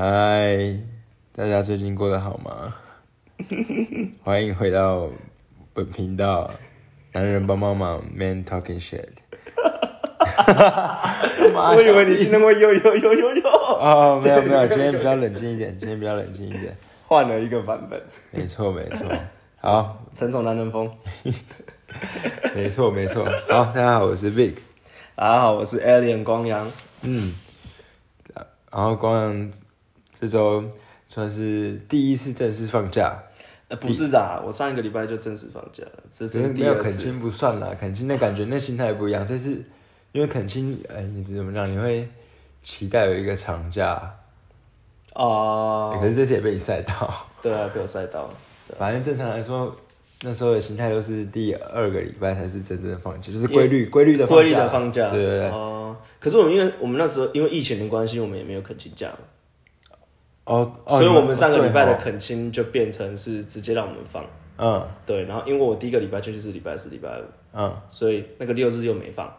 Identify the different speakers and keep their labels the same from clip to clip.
Speaker 1: 嗨，大家最近过得好吗？欢迎回到本频道，男人帮帮忙，Man Talking Shit。
Speaker 2: 我以为你今天会有有有有有
Speaker 1: 哦，没有没有，今天比较冷静一点，今天比较冷静一点。
Speaker 2: 换了一个版本，
Speaker 1: 没错没错，好，
Speaker 2: 成熟男人风。
Speaker 1: 没错没错，好，大家好，我是 Vic。
Speaker 2: 大家好，我是 Alien 光阳。
Speaker 1: 嗯，然后光阳这周算是第一次正式放假，
Speaker 2: 呃，不是的啊，我上一个礼拜就正式放假了，
Speaker 1: 是。没有恳亲不算啦，恳亲的感觉那心态不一样，但是因为恳亲，哎，你怎么讲？你会期待有一个长假，
Speaker 2: 啊
Speaker 1: 哎可是这次也被你晒到。
Speaker 2: 对啊，被我晒到了。
Speaker 1: 反正正常来说，那时候的心态都是第二个礼拜才是真正的放假，就是规律规律的放假。
Speaker 2: 规律的放假，
Speaker 1: 对对对。
Speaker 2: 哦、可是我们因为我们那时候因为疫情的关系，我们也没有恳亲假嘛，
Speaker 1: 哦，哦
Speaker 2: 所以我们上个礼拜的恳亲就变成是直接让我们放。
Speaker 1: 嗯
Speaker 2: 对，然后因为我第一个礼拜进去是礼拜四、礼拜五，
Speaker 1: 嗯，
Speaker 2: 所以那个六日又没放，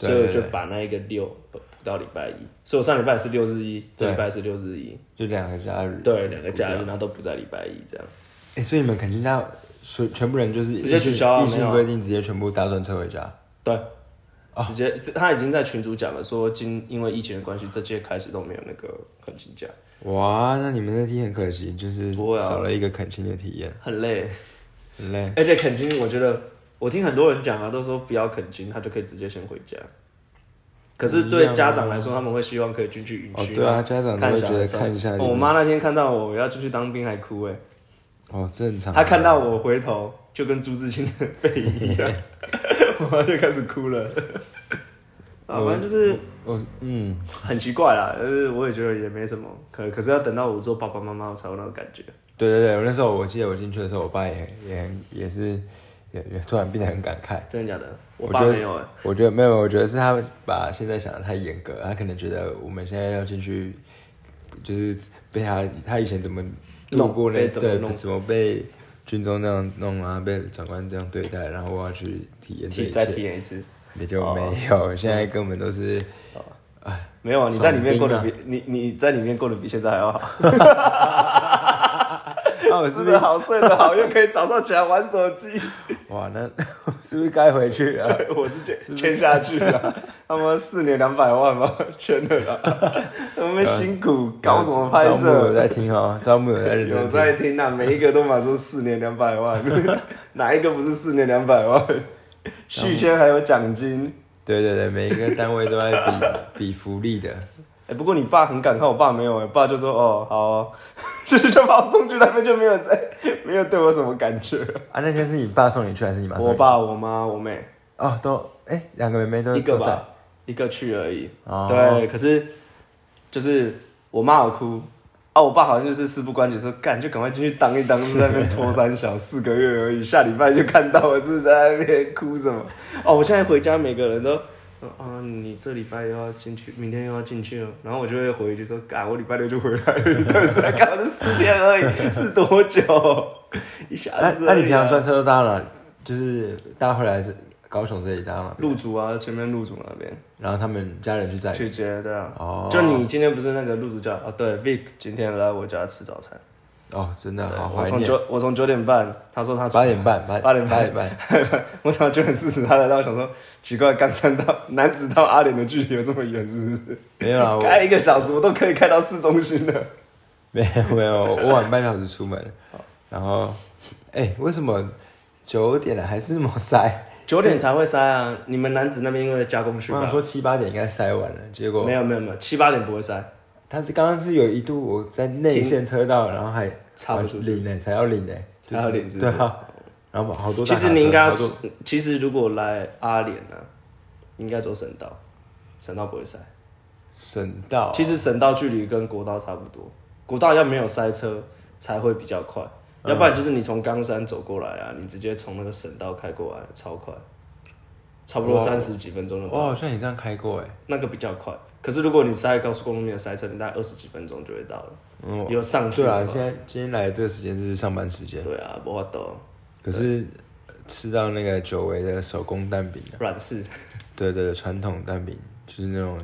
Speaker 2: 所以我就把那一个六补到礼拜一。所以我上礼拜是六日一，这礼拜是六日一，
Speaker 1: 就两个假日。
Speaker 2: 对，两个假日，然后都不在礼拜一这样。
Speaker 1: 哎、所以你们肯定要，所全部人就是
Speaker 2: 直接取消啊
Speaker 1: 疫
Speaker 2: 没有啊
Speaker 1: 情规定，直接全部搭专车回家。
Speaker 2: 对，
Speaker 1: 哦
Speaker 2: 直接他已经在群主讲了，说今因为疫情的关系，这届开始都没有那个恳亲假，
Speaker 1: 哇，那你们那天很可惜，就是少了一个恳亲的体验，
Speaker 2: 很累。
Speaker 1: 很累。
Speaker 2: 而且恳亲，我觉得我听很多人讲啊，都说不要恳亲，他就可以直接先回家。可是对家长来说，他们会希望可以进去营
Speaker 1: 哦，
Speaker 2: 区、
Speaker 1: 对啊，家长都
Speaker 2: 看
Speaker 1: 会觉得看一下。
Speaker 2: 哦我妈那天看到我要进去当兵还哭哎，
Speaker 1: 哦，正常。
Speaker 2: 她看到我回头就跟朱自清的背影一样，我妈就开始哭了。啊，反正就是
Speaker 1: 我嗯，
Speaker 2: 很奇怪啦，但是我也觉得也没什么，可可是要等到我做爸爸妈妈，我才有那个感觉。
Speaker 1: 对对对，我那时候我记得我进去的时候，我爸也也很也是也也突然变得很感慨。
Speaker 2: 真的假的？我爸没有哎、
Speaker 1: 我觉得没有，我觉得是他把现在想的太严格，他可能觉得我们现在要进去，就是被他他以前怎么度
Speaker 2: 弄
Speaker 1: 过那
Speaker 2: 被怎么
Speaker 1: 对
Speaker 2: 弄
Speaker 1: 怎么被军中那样弄啊，被长官这样对待，然后我要去体验
Speaker 2: 体再体，验一次。
Speaker 1: 也就没有，现在根本都是
Speaker 2: 没有啊，你在里面过得
Speaker 1: 爽
Speaker 2: 比你你在里面过得比现在还要好，
Speaker 1: 啊，我是不是
Speaker 2: 吃得好，睡得好，又可以早上起来玩手机。
Speaker 1: 哇？那 是不是该回去啊？
Speaker 2: 我是签签下去了，他们四年两百万嘛，签的啦。他们辛苦搞什么拍
Speaker 1: 招募有
Speaker 2: 摄？
Speaker 1: 在听哦，招募有在认
Speaker 2: 有
Speaker 1: 真听。
Speaker 2: 在听啊，每一个都满说四年两百万，哪一个不是四年两百万？续签还有奖金。
Speaker 1: 对对对，每一个单位都在比比福利的。
Speaker 2: 哎、不过你爸很感慨，我爸没有我、爸就说哦好哦，就是就把我送去那边就没有再没有对我什么感觉。
Speaker 1: 啊，那天是你爸送你去还是你妈送你去？
Speaker 2: 我爸、我妈、我妹
Speaker 1: 哦，都哎，两个妹妹都
Speaker 2: 一个
Speaker 1: 在
Speaker 2: 吧，一个去而已。
Speaker 1: 哦
Speaker 2: 对，可是就是我妈有哭啊，我爸好像就是事不关己，说干就赶快进去当一当，在那边拖三小四个月而已，下礼拜就看到我是在那边哭什么。哦，我现在回家每个人都。说啊，你这礼拜又要进去，明天又要进去了，然后我就会回一句说，啊，我礼拜六就回来了，你到底是在干嘛？这四天而已，是多久？一下子而已啊。
Speaker 1: 那你平常专车都搭了？就是搭回来是高雄这里搭嘛？
Speaker 2: 入竹啊，前面入竹那边
Speaker 1: 然后他们家人去载你。
Speaker 2: 去接，对啊。
Speaker 1: 哦，
Speaker 2: 就你今天不是那个入主叫啊？对，Vic 今天来我家吃早餐。
Speaker 1: 哦，真的
Speaker 2: 对
Speaker 1: 好怀念。
Speaker 2: 我从九我从九点半，他说他
Speaker 1: 八点半，八
Speaker 2: 八点半
Speaker 1: 八点半。
Speaker 2: 我到九点四十，他来到，我想说奇怪，刚才到男子到阿联的距离有这么远，是不是？
Speaker 1: 没有啊，我
Speaker 2: 开一个小时，我都可以开到市中心了。
Speaker 1: 没有没有，我晚半小时出门。然后，哎，为什么九点了还是那么塞？
Speaker 2: 九点才会塞啊！你们男子那边因为加工区吧？
Speaker 1: 我想说七八点应该塞完了，结果
Speaker 2: 没有没有没有，七八点不会塞，
Speaker 1: 他是刚刚是有一度我在内线车道，然后还
Speaker 2: 插不出去。
Speaker 1: 领呢，才要领呢，
Speaker 2: 才要领是不是？
Speaker 1: 对啊，然后好多大
Speaker 2: 其
Speaker 1: 卡车
Speaker 2: 实你应该要
Speaker 1: 好多，
Speaker 2: 其实如果来阿联呢，应该走省道，省道不会塞。
Speaker 1: 省道，
Speaker 2: 其实省道距离跟国道差不多，国道要没有塞车才会比较快，
Speaker 1: 嗯。
Speaker 2: 要不然就是你从冈山走过来啊，你直接从那个省道开过来，超快，差不多
Speaker 1: 哇
Speaker 2: 三十几分钟就
Speaker 1: 我
Speaker 2: 到，
Speaker 1: 好像你这样开过哎，
Speaker 2: 那个比较快。可是如果你塞高速公路没有塞车，你大概二十几分钟就会到了，
Speaker 1: 嗯，
Speaker 2: 有上去
Speaker 1: 对啊，现在今天来的这个时间是上班时间，
Speaker 2: 对啊，不法抖。
Speaker 1: 可是吃到那个久违的手工蛋饼啊，
Speaker 2: 软式，
Speaker 1: 对对对，传统蛋饼就是那种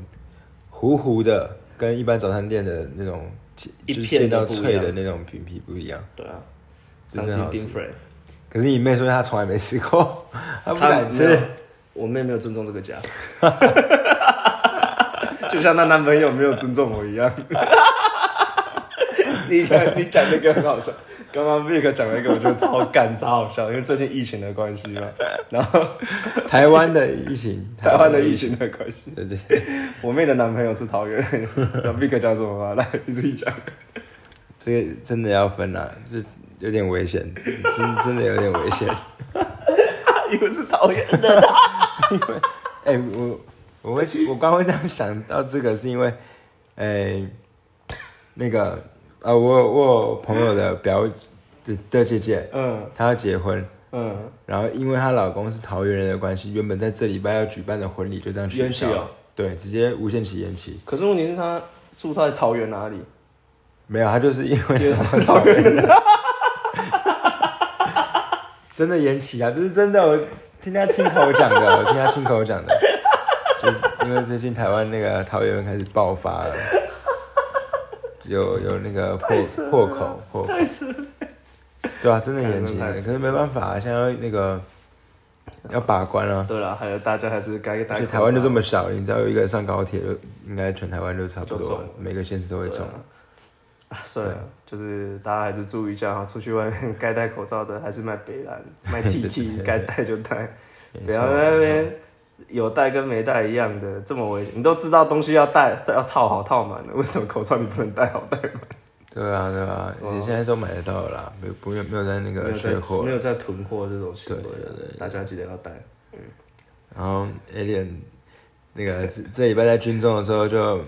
Speaker 1: 糊糊的，跟一般早餐店的那种
Speaker 2: 一
Speaker 1: 就是煎到
Speaker 2: 片都不一样。
Speaker 1: 脆的那种饼皮不一样。
Speaker 2: 对啊
Speaker 1: 这真好吃。可是你妹说她从来没吃过，她不敢吃。，
Speaker 2: 我妹没有尊重这个家，就像她男朋友没有尊重我一样。你看，你讲那个很好笑。刚刚 Vic 讲了一个，我觉得超干超好笑，因为最近疫情的关系嘛，然后
Speaker 1: 台湾的疫情，
Speaker 2: 台湾的疫情的关系，
Speaker 1: 对对，
Speaker 2: 我妹的男朋友是桃园人，知道 Vic 讲什么吗？来，你自己讲。
Speaker 1: 这个真的要分啊，这有点危险，真真的有点危险。
Speaker 2: 因为是桃园的，因为
Speaker 1: 哎、我我会我刚会这样想到这个，是因为，哎、那个呃，我有我有朋友的表的的姐姐，
Speaker 2: 嗯
Speaker 1: 她要结婚，
Speaker 2: 嗯，
Speaker 1: 然后因为她老公是桃园人的关系，原本在这礼拜要举办的婚礼就这样取消对，直接无限期延期。
Speaker 2: 可是问题是她住在桃园哪里？
Speaker 1: 没有，她就是因为
Speaker 2: 因为
Speaker 1: 他
Speaker 2: 他是桃园人。
Speaker 1: 真的延期啊，这是真的，我听他亲口讲的，我听他亲口讲的，就因为最近台湾那个桃园开始爆发了，有有那个破破口破口，对啊，真的延期了，
Speaker 2: 太扯
Speaker 1: 可是没办法、啊，现在那个要把关啊，
Speaker 2: 对了，还有大家还是该戴
Speaker 1: 台湾就这么小，你只要有一个人上高铁，就应该全台湾都差不多
Speaker 2: 了，
Speaker 1: 每个县市都会中。
Speaker 2: 啊，算了，就是大家还是注意一下哈，出去外面 该戴口罩的还是买北蓝，买 TT，该戴就戴，不要在那边有戴跟没戴一样的，这么危险。你都知道东西要戴，要套好套满了，为什么口罩你不能戴好戴满？
Speaker 1: 对啊，对啊，你现在都买得到了啦，没有不用没有在那个缺货
Speaker 2: 没。有在囤货这种行为
Speaker 1: 对对对，
Speaker 2: 大家记得要戴。
Speaker 1: 然后 Alien 那个这这礼拜在军中的时候就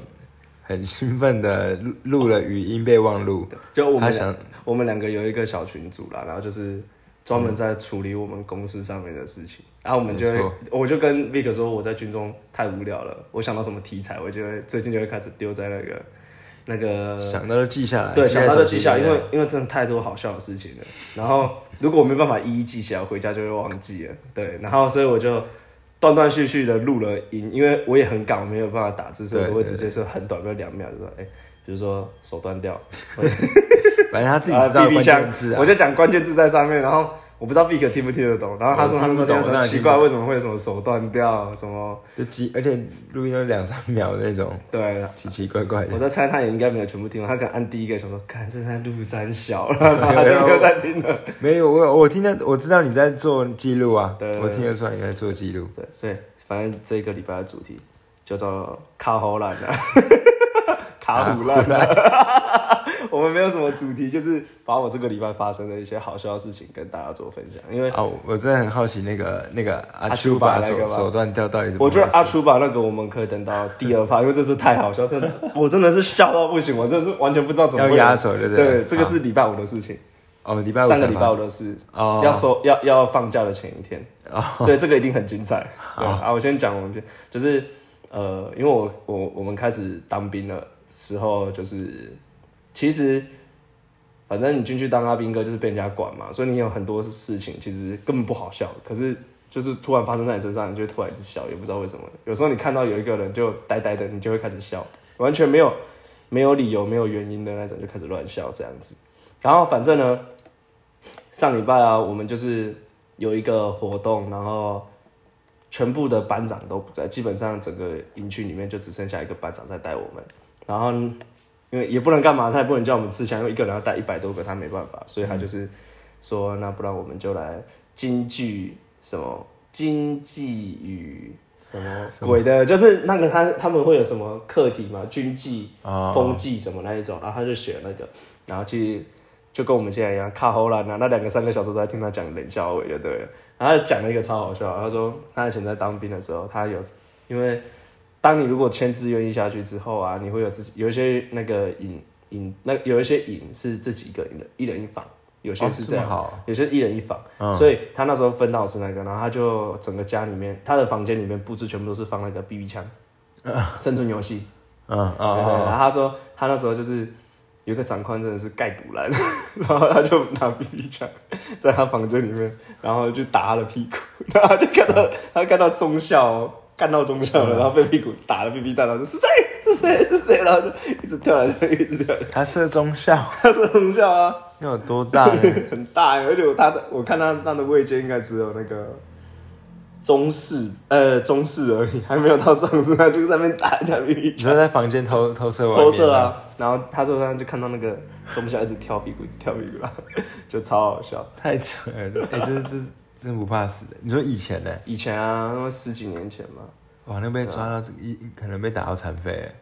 Speaker 1: 很兴奋的录录了语音备忘录，
Speaker 2: 就我们
Speaker 1: 他想
Speaker 2: 我们两个有一个小群组啦，然后就是专门在处理我们公司上面的事情。然后我们就会，我就跟 Vic 说，我在军中太无聊了，我想到什么题材，我就会最近就会开始丢在那个那个
Speaker 1: 想到就记下来，
Speaker 2: 对，想到就记下，
Speaker 1: 来
Speaker 2: 因为因为真的太多好笑的事情了。然后如果我没办法一一记起来，回家就会忘记了。对，然后所以我就断断续续的录了音，因为我也很赶，我没有办法打字，所以我都会直接是很短，比如两秒，就说哎、比如说手断掉，
Speaker 1: 反正他自己
Speaker 2: 啊
Speaker 1: 知道关
Speaker 2: 枪
Speaker 1: 键字啊
Speaker 2: 我，就讲关键字在上面，然后我不知道 Vic 听不听得懂，然后他说他那时候很奇怪，为什么会有什么手断掉，什么
Speaker 1: 就几，而且录音都两三秒的那种，
Speaker 2: 对。
Speaker 1: 奇奇怪怪的。
Speaker 2: 我在猜他也应该没有全部听完，他可能按第一个想说，看这在录三小了，然后就 没有再听了。
Speaker 1: 没有，我我听得我知道你在做记录啊，
Speaker 2: 对
Speaker 1: 我听得出来你在做记录。
Speaker 2: 对，所以反正这个礼拜的主题叫做卡好烂 啊，卡虎烂啊。我们没有什么主题，就是把我这个礼拜发生的一些好笑的事情跟大家做分享。因为
Speaker 1: 啊，我真的很好奇那个那个阿
Speaker 2: 阿
Speaker 1: 丘
Speaker 2: 丘把那个
Speaker 1: 手段掉到底怎么
Speaker 2: 我觉得阿楚把那个我们可以等到第二趴，因为这次太好笑，真的，我真的是笑到不行，我真的是完全不知道怎么
Speaker 1: 压手对不
Speaker 2: 对，这个是礼拜五的事情，
Speaker 1: 哦，礼拜五
Speaker 2: 上个礼拜
Speaker 1: 才发
Speaker 2: 五的事，
Speaker 1: 哦，
Speaker 2: 要收要要放假的前一天，
Speaker 1: 哦。
Speaker 2: 所以这个一定很精彩。对啊，我先讲我们就就是呃，因为我我我们开始当兵的时候，就是其实反正你进去当阿兵哥就是被人家管嘛，所以你有很多事情其实根本不好笑，可是就是突然发生在你身上，你就突然一直笑，也不知道为什么。有时候你看到有一个人就呆呆的，你就会开始笑，完全没有没有理由、没有原因的那种，就开始乱笑这样子。然后反正呢，上礼拜啊，我们就是有一个活动，然后全部的班长都不在，基本上整个营区里面就只剩下一个班长在带我们。然后因为也不能干嘛，他也不能叫我们吃枪，因为一个人要带一百多个，他没办法，所以他就是说，那不然我们就来京剧什么经济与什么鬼的，就是那个他他们会有什么课题嘛，军纪、
Speaker 1: 哦
Speaker 2: 风纪什么那一种，然后他就选那个，然后去就跟我们现在一样，卡喉兰啊，那两个三个小时都在听他讲冷笑话就对了。然后他讲了一个超好笑，他说他以前在当兵的时候，他有因为当你如果签志愿意下去之后啊，你会有自己有一些那个营营那有一些营是自己一个人的，一人一房，有些是这样，有些一人一房，
Speaker 1: 嗯。
Speaker 2: 所以他那时候分到是那个，然后他就整个家里面，他的房间里面布置全部都是放那个 BB 枪，生存游戏，
Speaker 1: 嗯啊
Speaker 2: 对对，然
Speaker 1: 啊
Speaker 2: 后他说他那时候就是有一个长官真的是盖补烂，然后他就拿 BB 枪在他房间里面，然后就打他的屁股，然后他就看到他看到中校哦干到中校了，然后被屁股打了屁屁蛋，然后说是谁？是 是谁？是谁，然后就一直跳来跳去，一直跳。
Speaker 1: 他射中校，
Speaker 2: 他是中校啊，
Speaker 1: 那有多大？
Speaker 2: 很大欸，而且我他的我看他他的位阶应该只有那个中式，呃中式而已，还没有到上式，他就在那边打一下屁屁
Speaker 1: 你说在房间偷偷射外面
Speaker 2: 投射，啊，然后他手上就看到那个中校一直跳屁股，一直跳屁股，就超好笑。
Speaker 1: 太扯了！这哎、这这真不怕死的。你说以前呢？
Speaker 2: 以前啊，那么十几年前嘛，
Speaker 1: 哇，那被抓到这个一可能被打到残废哎。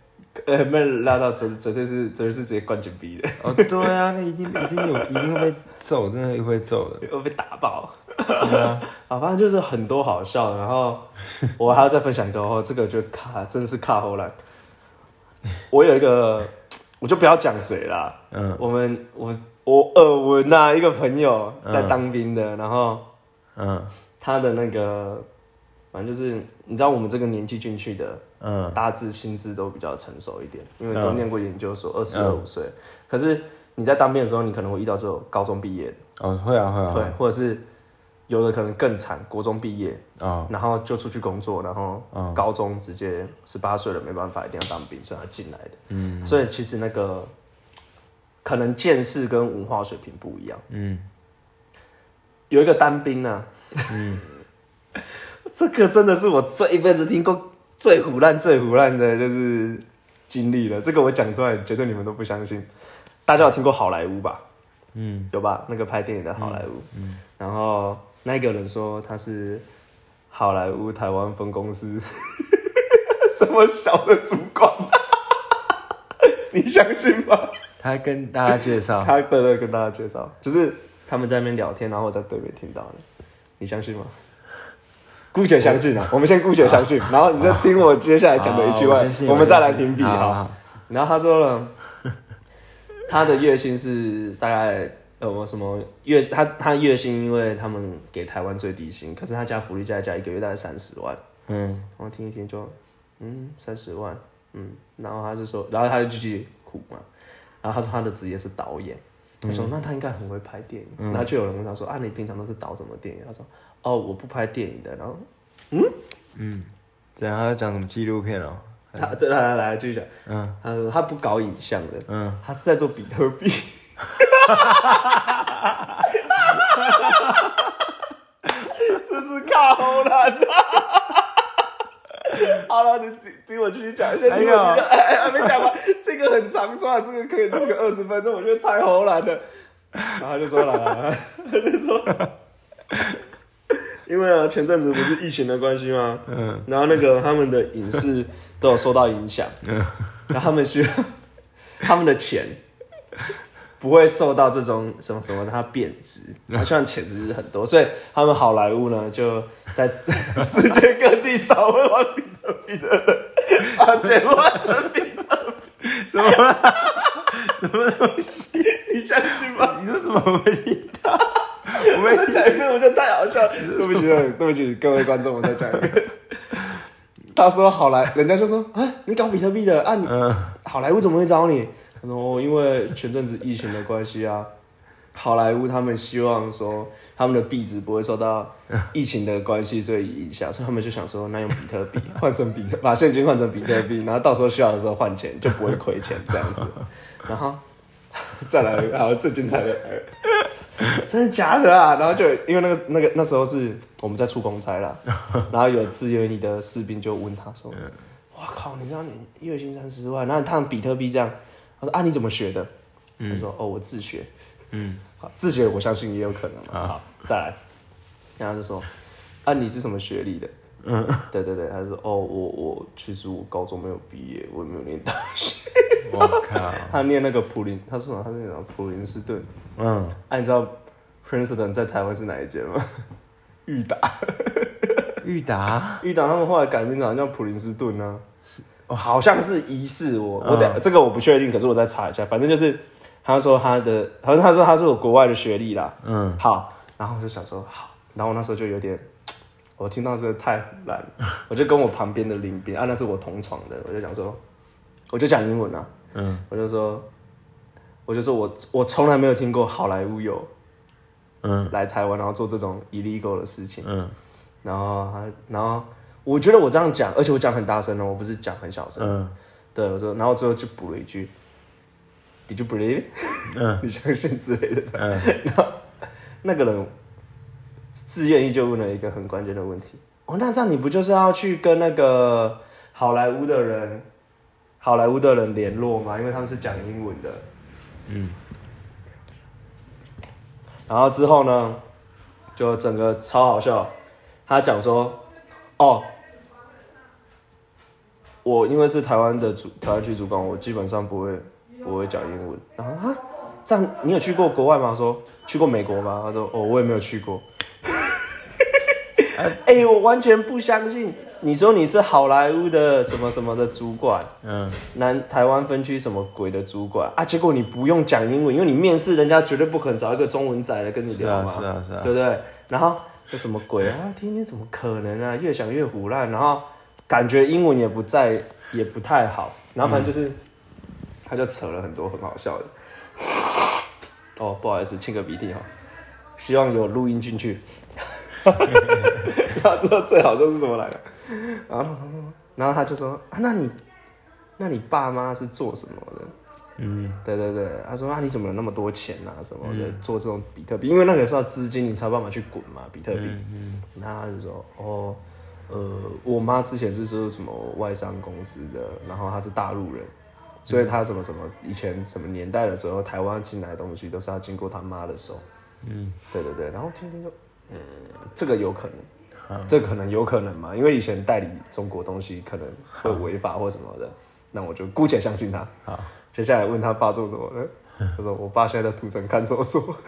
Speaker 2: 呃，被拉到绝绝对是绝对是直接关紧闭的，
Speaker 1: 哦，对啊，那一定一定有一定会被揍，真的会揍的。
Speaker 2: 会被打爆。
Speaker 1: 对啊，
Speaker 2: 啊，反正就是很多好笑，然后我还要再分享一个哦，这个就卡真的是卡后来。我有一个，我就不要讲谁啦，
Speaker 1: 嗯
Speaker 2: 我们我我耳闻呐、一个朋友在当兵的，然后
Speaker 1: 嗯。
Speaker 2: 他的那个，反正就是你知道我们这个年纪进去的，
Speaker 1: 嗯。
Speaker 2: 大致心智都比较成熟一点，因为都
Speaker 1: 嗯。
Speaker 2: 念过研究所，二十二五岁。可是你在当兵的时候，你可能会遇到这种高中毕业。的，
Speaker 1: 哦，会啊会啊。
Speaker 2: 对，或者是有的可能更惨，国中毕业，
Speaker 1: 哦。
Speaker 2: 然后就出去工作，然后
Speaker 1: 嗯
Speaker 2: 高中直接十八岁了，没办法，一定要当兵，所以他进来的。
Speaker 1: 嗯。
Speaker 2: 所以其实那个可能见识跟文化水平不一样。
Speaker 1: 嗯
Speaker 2: 有一个单兵啊，
Speaker 1: 嗯
Speaker 2: 这个真的是我这一辈子听过最胡烂、最胡烂的，就是经历了。这个我讲出来，绝对你们都不相信。大家有听过好莱坞吧？
Speaker 1: 嗯
Speaker 2: 有吧？那个拍电影的好莱坞。
Speaker 1: 嗯
Speaker 2: 然后那个人说他是好莱坞台湾分公司 什么小的主管，你相信吗？
Speaker 1: 他跟大家介绍，
Speaker 2: 他对对跟大家介绍，就是他们在那边聊天，然后我在对面听到的，你相信吗？姑且相信啊，我们先姑且相信，然后你就听我接下来讲的一句话
Speaker 1: 好我
Speaker 2: 们再来评比哈。然后他说了，他的月薪是大概呃我什么月他他月薪，因为他们给台湾最低薪，可是他加福利加一加一个月大概三十万，
Speaker 1: 嗯
Speaker 2: 我听一听就嗯三十万，嗯，然后他就说，然后他就继续哭嘛，然后他说他的职业是导演。我说那他应该很会拍电影，然后就有人问他说啊，你平常都是导什么电影？他说哦，我不拍电影的。然后
Speaker 1: 嗯，怎样？他讲什么纪录片哦？
Speaker 2: 他对来来来继续讲，
Speaker 1: 嗯。
Speaker 2: 他说他不搞影像的，
Speaker 1: 嗯，
Speaker 2: 他是在做比特币。这是卡后兰的。好了，你听听我继续讲，先听我继续讲，哎哎，还没讲完，这个很长串，这个可以录个二十分钟，我觉得太后兰了。然后他就说了，他就说，因为啊，前阵子不是疫情的关系吗？
Speaker 1: 嗯，
Speaker 2: 然后那个他们的影视都有受到影响，
Speaker 1: 嗯。
Speaker 2: 然后他们需要他们的钱不会受到这种什么什么它贬值，然后希望钱值很多，所以他们好莱坞呢就在 在世界各地找会玩比特币的人，把钱换成比特币，
Speaker 1: 什么啦？什么东西？
Speaker 2: 你相信吗？
Speaker 1: 你说什么？我没听到。
Speaker 2: 我们再讲一遍，我觉得太好笑了。对不起，对不起各位观众，我再讲一遍。他说好莱，人家就说啊，你搞比特币的啊，你
Speaker 1: 嗯
Speaker 2: 好莱坞怎么会找你？他说哦，因为前阵子疫情的关系啊，好莱坞他们希望说他们的币值不会受到疫情的关系所以影响，所以他们就想说，那用比特币换成比特，把现金换成比特币，然后到时候需要的时候换钱就不会亏钱这样子。然后再来，还有最精彩的，真的假的啊？然后就因为那个那个那时候是我们在出公差啦，然后有志愿役的士兵就问他说：“哇靠，你知道你月薪三十万，然后他用比特币这样？”他说：“啊，你怎么学的？”他说：“哦，我自学。”
Speaker 1: 嗯，
Speaker 2: 好，自学我相信也有可能啊。好，再来，然后就说：“啊，你是什么学历的？”
Speaker 1: 嗯，
Speaker 2: 对对对，他说：“哦，我我其实我高中没有毕业，我也没有念大学。
Speaker 1: 我靠，
Speaker 2: 他念那个普林，他说什么？他是那种普林斯顿。
Speaker 1: 嗯，
Speaker 2: 啊，你知道 Princeton 在台湾是哪一间吗？裕达，
Speaker 1: 裕达，
Speaker 2: 裕达他们后来改名好像叫普林斯顿呢、哦，好像是疑似我，我得、
Speaker 1: 嗯。
Speaker 2: 这个我不确定，可是我再查一下，反正就是他说他的，好像他说他是我国外的学历啦，
Speaker 1: 嗯，
Speaker 2: 好，然后我就想说好，然后我那时候就有点，我听到这个太胡乱了，我就跟我旁边的林兵啊，那是我同床的，我就讲说，我就讲英文啊，
Speaker 1: 嗯，
Speaker 2: 我就说，我就说我我从来没有听过好莱坞有
Speaker 1: 嗯，
Speaker 2: 来台湾然后做这种 illegal 的事情，
Speaker 1: 嗯，
Speaker 2: 然后他然后我觉得我这样讲，而且我讲很大声哦，我不是讲很小声，
Speaker 1: 嗯，
Speaker 2: 对，我说，然后最后就补了一句，Did you believe？
Speaker 1: 嗯
Speaker 2: 你相信之类的。
Speaker 1: 嗯，
Speaker 2: 然后那个人自愿意就问了一个很关键的问题：哦，那这样你不就是要去跟那个好莱坞的人、好莱坞的人联络吗？因为他们是讲英文的。
Speaker 1: 嗯。
Speaker 2: 然后之后呢，就整个超好笑。他讲说：“哦，我因为是台湾的主台湾区主管，我基本上不会不会讲英文。然后啊，这样你有去过国外吗？说去过美国吗？他说哦，我也没有去过。哎、我完全不相信。你说你是好莱坞的什么什么的主管，
Speaker 1: 嗯，
Speaker 2: 南台湾分区什么鬼的主管啊？结果你不用讲英文，因为你面试人家绝对不可能找一个中文仔来跟你
Speaker 1: 是啊
Speaker 2: 聊嘛，
Speaker 1: 是啊是啊
Speaker 2: 对不对？然后这什么鬼啊？天天怎么可能啊？越想越胡乱，然后感觉英文也不在，也不太好，然后反正就是，他就扯了很多很好笑的。哦，不好意思，清个鼻涕哈，希望有录音进去。然后之后最好就是什么来的？然后他说，然后他就说啊，那你，那你爸妈是做什么的？
Speaker 1: 嗯，
Speaker 2: 对对对，他说啊，你怎么有那么多钱啊什么的，做这种比特币？因为那个时候资金你才有办法去滚嘛，比特币。
Speaker 1: 嗯
Speaker 2: 他就说哦，呃，我妈之前是做什么外商公司的，然后她是大陆人，所以她什么什么以前什么年代的时候，台湾进来的东西都是要经过她妈的手。
Speaker 1: 嗯，
Speaker 2: 对对对，然后听听就，嗯，这个有可能，这可能有可能嘛，因为以前代理中国东西可能会违法或什么的，那我就姑且相信他。
Speaker 1: 好，
Speaker 2: 接下来问他爸做什么的，他说我爸现在在土城看守所。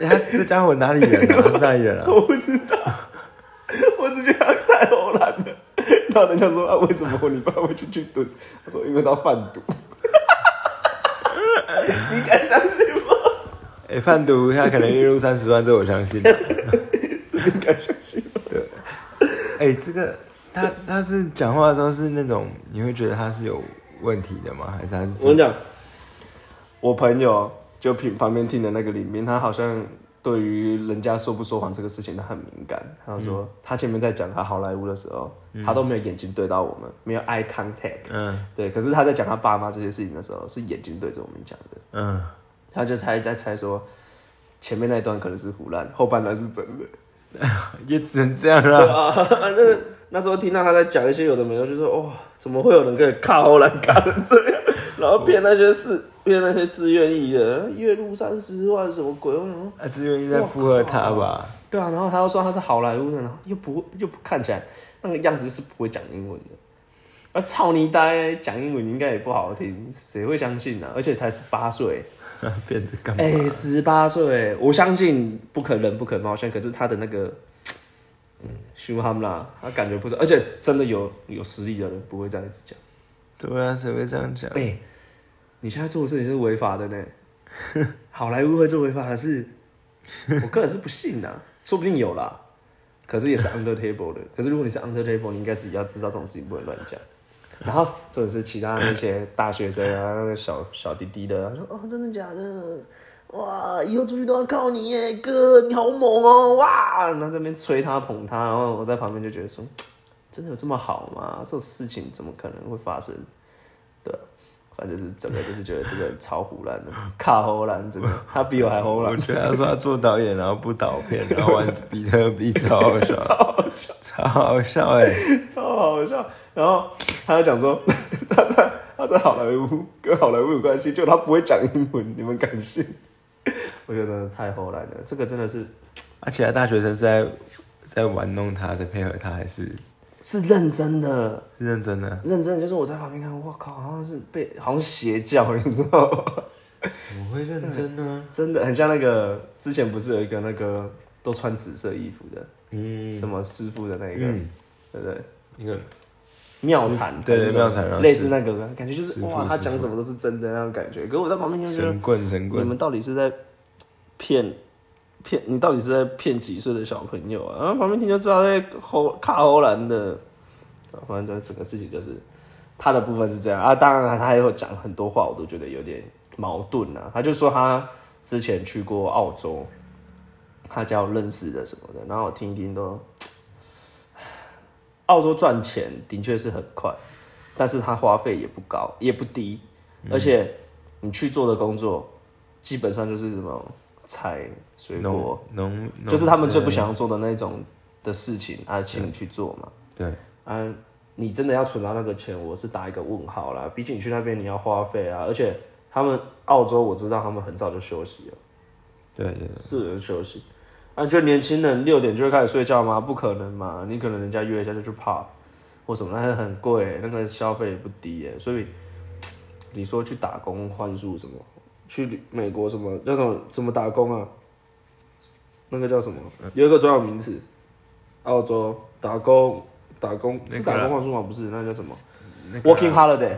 Speaker 1: 哎他这家伙哪里人啊？他是哪里人啊？
Speaker 2: 我不知道，我只觉得他太偷懒了。然后人家说啊，为什么你爸会去去蹲？他说因为他贩毒。你敢相信吗？
Speaker 1: 哎，贩毒他可能月入三十万，这我相信。
Speaker 2: 是你敢相信吗？
Speaker 1: 对，哎，这个他他是讲话的时候是那种你会觉得他是有问题的吗？还是他是
Speaker 2: 我跟你讲，我朋友就旁旁边听的那个里面，他好像对于人家说不说谎这个事情他很敏感。他就说、他前面在讲他好莱坞的时候，他都没有眼睛对到我们，没有 eye contact。
Speaker 1: 嗯
Speaker 2: 对，可是他在讲他爸妈这些事情的时候，是眼睛对着我们讲的。
Speaker 1: 嗯，
Speaker 2: 他就猜在猜说，前面那段可能是胡乱，后半段是真的。
Speaker 1: 也只能这样了。
Speaker 2: 啊，那那时候听到他在讲一些有的没的，就说哇，怎么会有人可以靠后来干成这样，然后骗那些事，骗那些自愿意的，月入三十万什么鬼？我想说
Speaker 1: 他只愿意在附和他吧？
Speaker 2: 对啊，然后他又说他是好莱坞的，然后又不又不看起来那个样子是不会讲英文的。啊，操你呆！讲英文应该也不好听，谁会相信呢、而且才十八岁，
Speaker 1: 变成干嘛？
Speaker 2: 哎、十八岁，我相信不可能不可貌相，可是他的那个，嗯，凶悍啦，他感觉不是，而且真的有有实力的人不会这样子讲。
Speaker 1: 对啊，谁会这样讲？
Speaker 2: 哎、你现在做的事情是违法的呢，好莱坞会做违法的事，我个人是不信的，说不定有啦，可是也是 under table 的。可是如果你是 under table，你应该自己要知道这种事情不能乱讲。然后这种是其他那些大学生啊，那个小小弟弟的，他说哦，真的假的？哇，以后出去都要靠你耶，哥，你好猛哦，哇！然后这边吹他捧他，然后我在旁边就觉得说，真的有这么好吗？这种事情怎么可能会发生？反正就是整个就是觉得这个人超胡乱的，卡胡乱，真的，他比我还胡乱我，
Speaker 1: 觉得他说他做导演，然后不导片，然后玩比特币，超好笑，
Speaker 2: 超好笑。
Speaker 1: 超好笑哎！
Speaker 2: 超好笑。然后他就讲说，他在他在好莱坞跟好莱坞有关系，就他不会讲英文，你们敢信？我觉得真的太胡乱了，这个真的是
Speaker 1: 而且他大学生是在在玩弄他，在配合他，还是
Speaker 2: 是认真的，
Speaker 1: 是认真的？
Speaker 2: 认真的就是我在旁边看，我靠，好像是被好像邪教，你知道吗？
Speaker 1: 怎么会认真呢？
Speaker 2: 真的很像那个之前不是有一个那个都穿紫色衣服的、
Speaker 1: 嗯
Speaker 2: 什么师傅的那个，
Speaker 1: 嗯，
Speaker 2: 对不对？
Speaker 1: 一个
Speaker 2: 妙禅，
Speaker 1: 对
Speaker 2: 还是什么
Speaker 1: 妙禅
Speaker 2: 类似那个感觉就是哇，他讲什么都是真的那种感觉。可是我在旁边就觉得
Speaker 1: 神，棍神棍
Speaker 2: 你们，到底是在骗骗你到底是在骗几岁的小朋友啊？然后旁边听就知道在吼卡欧兰的，啊反正就整个事情就是他的部分是这样啊。当然他还有讲很多话，我都觉得有点矛盾啊。他就说他之前去过澳洲，他叫认识的什么的，然后我听一听都，澳洲赚钱的确是很快，但是他花费也不高，也不低，而且你去做的工作基本上就是什么采水果，
Speaker 1: 农农
Speaker 2: 就是他们最不想要做的那种的事情啊，请你去做嘛。
Speaker 1: 对
Speaker 2: 啊，你真的要存到那个钱，我是打一个问号啦。毕竟你去那边你要花费啊，而且他们澳洲我知道他们很早就休息了，
Speaker 1: 对对，
Speaker 2: 四人休息。啊，就年轻人六点就会开始睡觉吗？不可能嘛！你可能人家约一下就去 pub 或什么，那是很贵，那个消费也不低耶。所以 你说去打工换宿什么，去美国什么叫什么怎么打工啊？那个叫什么？有一个专有名词，澳洲打工打工是打工换宿吗？不是，那叫什么？Working holiday。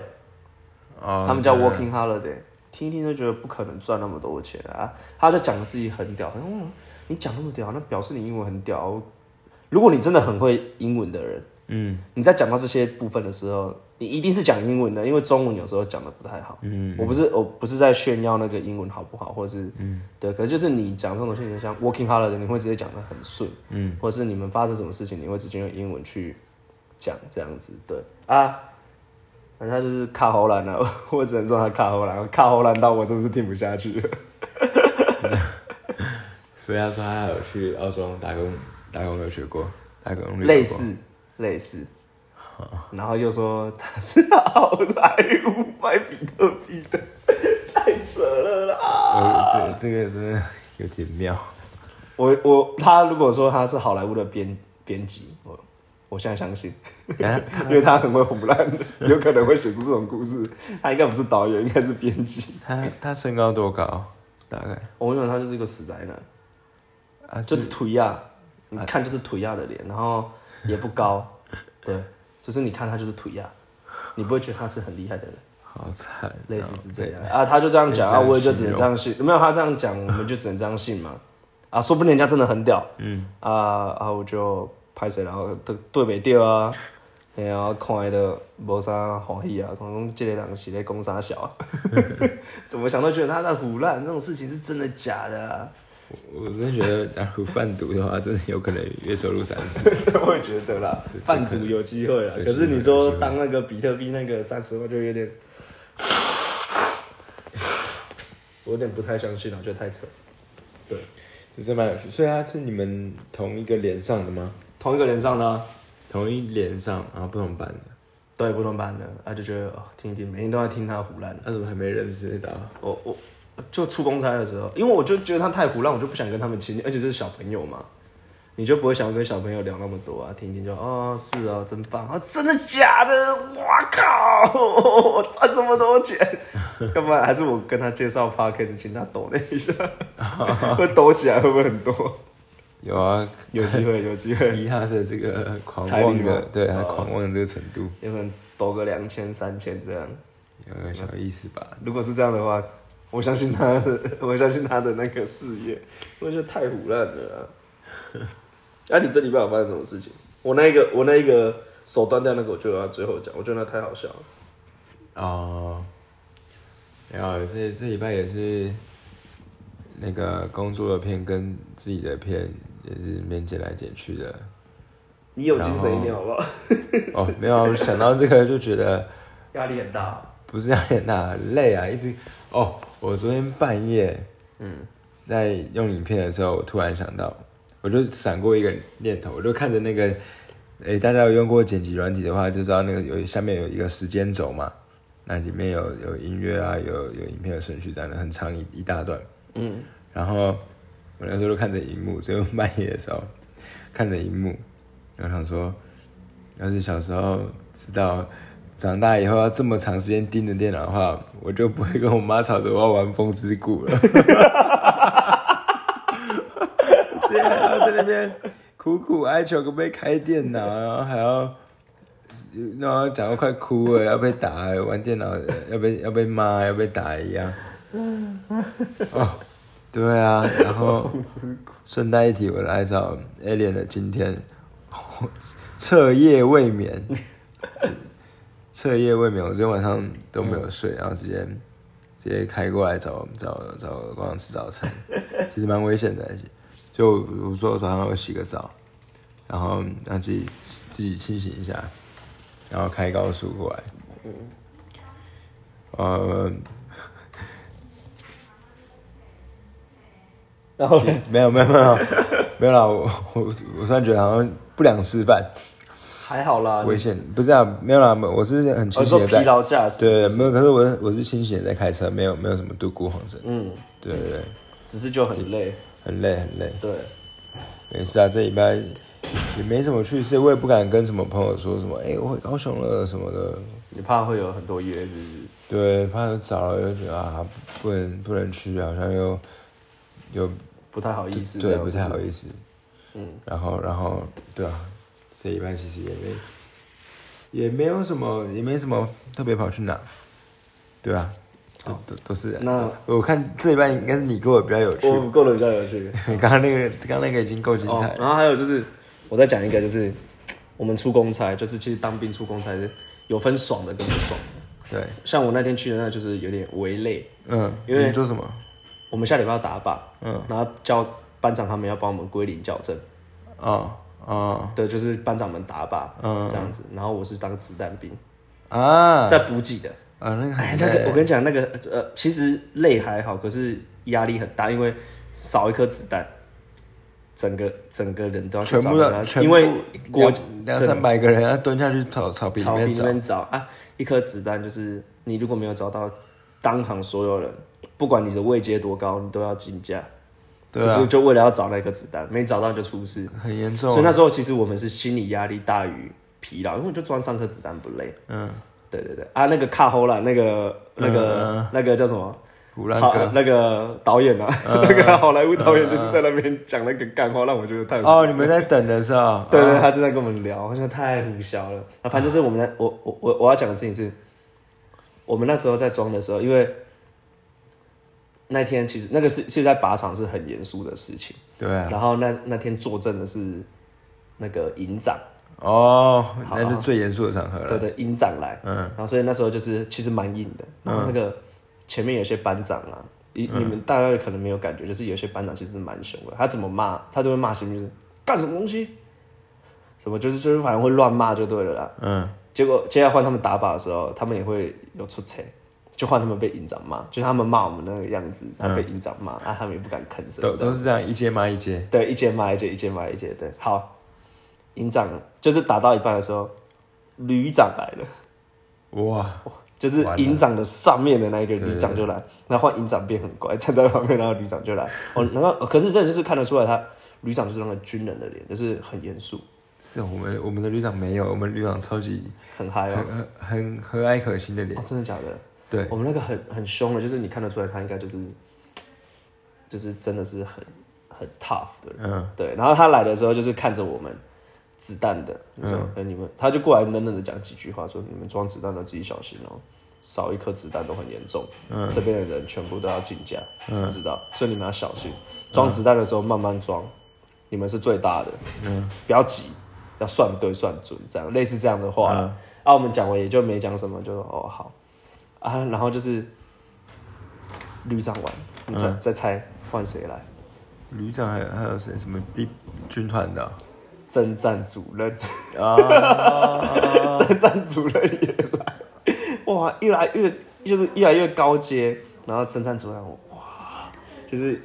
Speaker 1: 哦
Speaker 2: 他们叫 working holiday，听一听就觉得不可能赚那么多钱啊。他就讲自己很屌，嗯，你讲那么屌，那表示你英文很屌。如果你真的很会英文的人，
Speaker 1: 嗯。
Speaker 2: 你在讲到这些部分的时候，你一定是讲英文的，因为中文有时候讲的不太好。
Speaker 1: 嗯。
Speaker 2: 我不是我不是在炫耀那个英文好不好，或者是嗯。对，可是就是你讲这种东西，像 working holiday，你会直接讲的很顺，
Speaker 1: 嗯，
Speaker 2: 或者是你们发生什么事情，你会直接用英文去讲这样子，对。啊。反正他就是卡喉兰了，我只能说他卡喉兰，卡喉兰到我真是听不下去。了。
Speaker 1: 所以他说他有去澳洲打工，打工有学过，打工
Speaker 2: 类似类似，然后又说他是好莱坞卖比特币的，太扯了啦！
Speaker 1: 呃，这这个真的有点妙。
Speaker 2: 我我他如果说他是好莱坞的编编辑，我我现在相信，
Speaker 1: 啊
Speaker 2: 因为他很会胡乱，有可能会写出这种故事。他应该不是导演，应该是编辑。
Speaker 1: 他他身高多高？大概
Speaker 2: 我认为他就是一个死宅男，
Speaker 1: 啊，
Speaker 2: 就是是腿亚，你看就是腿亚的脸，然后也不高，对，就是你看他就是腿亚，你不会觉得他是很厉害的人。
Speaker 1: 好惨哦，
Speaker 2: 类似是这样啊，他就这样讲啊，我也就只能这样信。没有他这样讲，我们就只能这样信嘛。啊，说不定人家真的很屌，
Speaker 1: 嗯，
Speaker 2: 啊啊，我就拍谁，然后对对袂掉啊，然后，看的无啥欢喜啊，可能这个人是在攻啥小啊，怎么想都觉得他在胡乱，这种事情是真的假的、啊？
Speaker 1: 我真的觉得，假如贩毒的话，真的有可能月收入三十。
Speaker 2: 我也觉得啦
Speaker 1: 这，
Speaker 2: 贩毒有机会啦。可是你说当那个比特币那个三十万就有点，我有点不太相信了，我觉得太扯。对，
Speaker 1: 这真蛮有趣。所以他是你们同一个连上的吗？
Speaker 2: 同一个连上的啊、
Speaker 1: 同一连上，然后不同班的。
Speaker 2: 对，不同班的，啊，就觉得哦，听一听，每天都在听他胡乱。
Speaker 1: 那怎么还没认识到？
Speaker 2: 我我就出公差的时候，因为我就觉得他太胡乱，我就不想跟他们亲近，而且这是小朋友嘛，你就不会想跟小朋友聊那么多啊，听一听就哦是啊，真棒。啊，真的假的？哇靠，我赚这么多钱，要不然还是我跟他介绍 podcast，请他抖那一下，会抖起来会不会很多？
Speaker 1: 有啊，
Speaker 2: 有机会，有机会，
Speaker 1: 以他的这个狂妄的
Speaker 2: 吗，
Speaker 1: 对他
Speaker 2: 哦
Speaker 1: 狂妄的这个程度，
Speaker 2: 有可能抖个两千、三千这样。
Speaker 1: 有个小意思吧。
Speaker 2: 如果是这样的话，我相信他的，我相信他的那个事业，我觉得太胡乱了、啊。啊，你这礼拜有发生什么事情？我那一个，我那一个手断掉那个，我就要最后讲，我觉得那太好笑了。
Speaker 1: 哦，然后这这礼拜也是那个工作的片跟自己的片也是面剪来剪去的。
Speaker 2: 你有精神一点好不好？
Speaker 1: 哦，没有想到这个就觉得
Speaker 2: 压力很大。
Speaker 1: 不是压力很大，很累啊，一直哦，我昨天半夜
Speaker 2: 嗯，
Speaker 1: 在用影片的时候，我突然想到，我就闪过一个念头，我就看着那个，诶、大家有用过剪辑软体的话，就知道那个有下面有一个时间轴嘛，那里面有有音乐啊，有有影片的顺序，这样的很长一一大段。
Speaker 2: 嗯，
Speaker 1: 然后我那时候就看着荧幕，所以半夜的时候看着荧幕，然后想说，要是小时候知道长大以后要这么长时间盯着电脑的话，我就不会跟我妈吵着我要玩《风之谷》了。直接还要在那边苦苦哀求可不可以开电脑，然后还要。然后讲到快哭了，要被打，玩电脑要被要被骂，要被打一样。哦，对啊，然后顺带一提，我来找 Alien 的今天彻夜未眠，彻夜未眠，我昨天晚上都没有睡，然后直接直接开过来找找找光阳吃早餐，其实蛮危险的。就我说我早上我洗个澡，然后让自己自己清醒一下，然后开高速过来。呃，
Speaker 2: 然后
Speaker 1: 没有没有没有没有啦，我我我突然觉得好像不良示范，
Speaker 2: 还好啦，
Speaker 1: 危险，不是啊，没有啦，我是很清醒的在，
Speaker 2: 说疲劳驾驶，
Speaker 1: 对，没有，可是我我是清醒的在开车，没有没有什么度过黄神，
Speaker 2: 嗯，
Speaker 1: 对对对，
Speaker 2: 只是就很累，
Speaker 1: 很累很累，
Speaker 2: 对，
Speaker 1: 没事啊，这礼拜也没什么趣事，我也不敢跟什么朋友说什么，哎、我回高雄了什么的，
Speaker 2: 你怕会有很多约，是不是？
Speaker 1: 对，怕有早了又觉得啊，不能不能去，好像又又
Speaker 2: 不太好意思，
Speaker 1: 对不太好。意思，
Speaker 2: 嗯，
Speaker 1: 然后然后对啊，这一半其实也没也没有什么也没什么特别跑去哪，对啊，都都都是。
Speaker 2: 那
Speaker 1: 我看这一半应该是你跟我比较有趣，
Speaker 2: 我过得比较有趣。
Speaker 1: 刚刚那个刚刚那个已经够精彩
Speaker 2: 哦，然后还有就是，我再讲一个，就是我们出公差，就是其实当兵出公差是有分爽的跟不爽的。
Speaker 1: 对，
Speaker 2: 像我那天去的那，就是有点微累。
Speaker 1: 嗯，
Speaker 2: 因为
Speaker 1: 你做什么？
Speaker 2: 我们下礼拜要打靶，
Speaker 1: 嗯，
Speaker 2: 然后叫班长他们要帮我们归零校正，
Speaker 1: 哦哦
Speaker 2: 对，就是班长们打靶，
Speaker 1: 嗯
Speaker 2: 这样子。然后我是当子弹兵，
Speaker 1: 啊，
Speaker 2: 在补给的。
Speaker 1: 啊那个
Speaker 2: 哎，那个我跟你讲，那个呃，其实累还好，可是压力很大，因为少一颗子弹，整个整个人都要去
Speaker 1: 全部的全部
Speaker 2: 因为国
Speaker 1: 两两三百个人要蹲下去草草
Speaker 2: 草坪里面找啊，一颗子弹就是你如果没有找到，当场所有人，不管你的位阶多高，你都要竞价，
Speaker 1: 对啊，
Speaker 2: 就是就为了要找那颗子弹，没找到就出事。
Speaker 1: 很严重啊。
Speaker 2: 所以那时候其实我们是心理压力大于疲劳，因为就装三颗子弹不累。
Speaker 1: 嗯，
Speaker 2: 对对对啊，那个卡后啦，那个那个、那个叫什么？好那个导演啊，
Speaker 1: 嗯
Speaker 2: 那个好莱坞导演就是在那边讲那个干话，让我觉得太
Speaker 1: 哦，你们在等的时候，
Speaker 2: 对对，
Speaker 1: 哦
Speaker 2: 他就在跟我们聊，我觉得太胡笑了。啊，反正就是我们那我我我我要讲的事情是，我们那时候在装的时候，因为那天其实那个是是在靶场是很严肃的事情，
Speaker 1: 对啊，
Speaker 2: 然后那那天坐镇的是那个营长，
Speaker 1: 哦，
Speaker 2: 好
Speaker 1: 那是最严肃的场合了。
Speaker 2: 对对，营长来，
Speaker 1: 嗯。
Speaker 2: 然后所以那时候就是其实蛮硬的，然后那个前面有些班长啊，你、你们大概可能没有感觉，就是有些班长其实蛮凶的，他怎么骂他都会骂前面就是干什么东西，什么就是就是反正会乱骂就对了啦。
Speaker 1: 嗯，
Speaker 2: 结果接下来换他们打靶的时候，他们也会有出彩，就换他们被营长骂，就是他们骂我们那个样子，然后被营长骂，啊，他们也不敢吭声，
Speaker 1: 都都是这样，一阶骂一阶。
Speaker 2: 对，一阶骂一阶，一阶骂一阶，对，好，营长就是打到一半的时候，旅长来了。
Speaker 1: 哇，
Speaker 2: 就是营长的上面的那一个旅长就来，然后换营长变很乖，站在旁边，然后旅长就来。哦，然后可是这就是看得出来，他旅长就是那个军人的脸，就是很严肃，
Speaker 1: 是我们我们的旅长没有，我们旅长超级
Speaker 2: 很嗨哦。
Speaker 1: 很很很和蔼可亲的脸
Speaker 2: 哦，。真的假的？
Speaker 1: 对，
Speaker 2: 我们那个很很凶的，就是你看得出来，他应该就是就是真的是很很 tough 的人。
Speaker 1: 嗯
Speaker 2: 对，然后他来的时候就是看着我们子弹的，就说：“哎、你们，他就过来冷冷的讲几句话，说你们装子弹的自己小心哦，少一颗子弹都很严重。
Speaker 1: 嗯
Speaker 2: 这边的人全部都要竞价，知不知道？所以你们要小心，装子弹的时候慢慢装，你们是最大的，
Speaker 1: 嗯，
Speaker 2: 不要急，要算对算准，这样类似这样的话。
Speaker 1: 嗯
Speaker 2: 啊，我们讲完也就没讲什么，就说哦好啊，然后就是旅长玩，你再、再猜换谁来？
Speaker 1: 旅长还有还有谁？什么地军团的啊？
Speaker 2: 征战主任。
Speaker 1: 啊，
Speaker 2: 征战主任也来，哇，越来越就是越来越高阶，然后征战主任哇，就是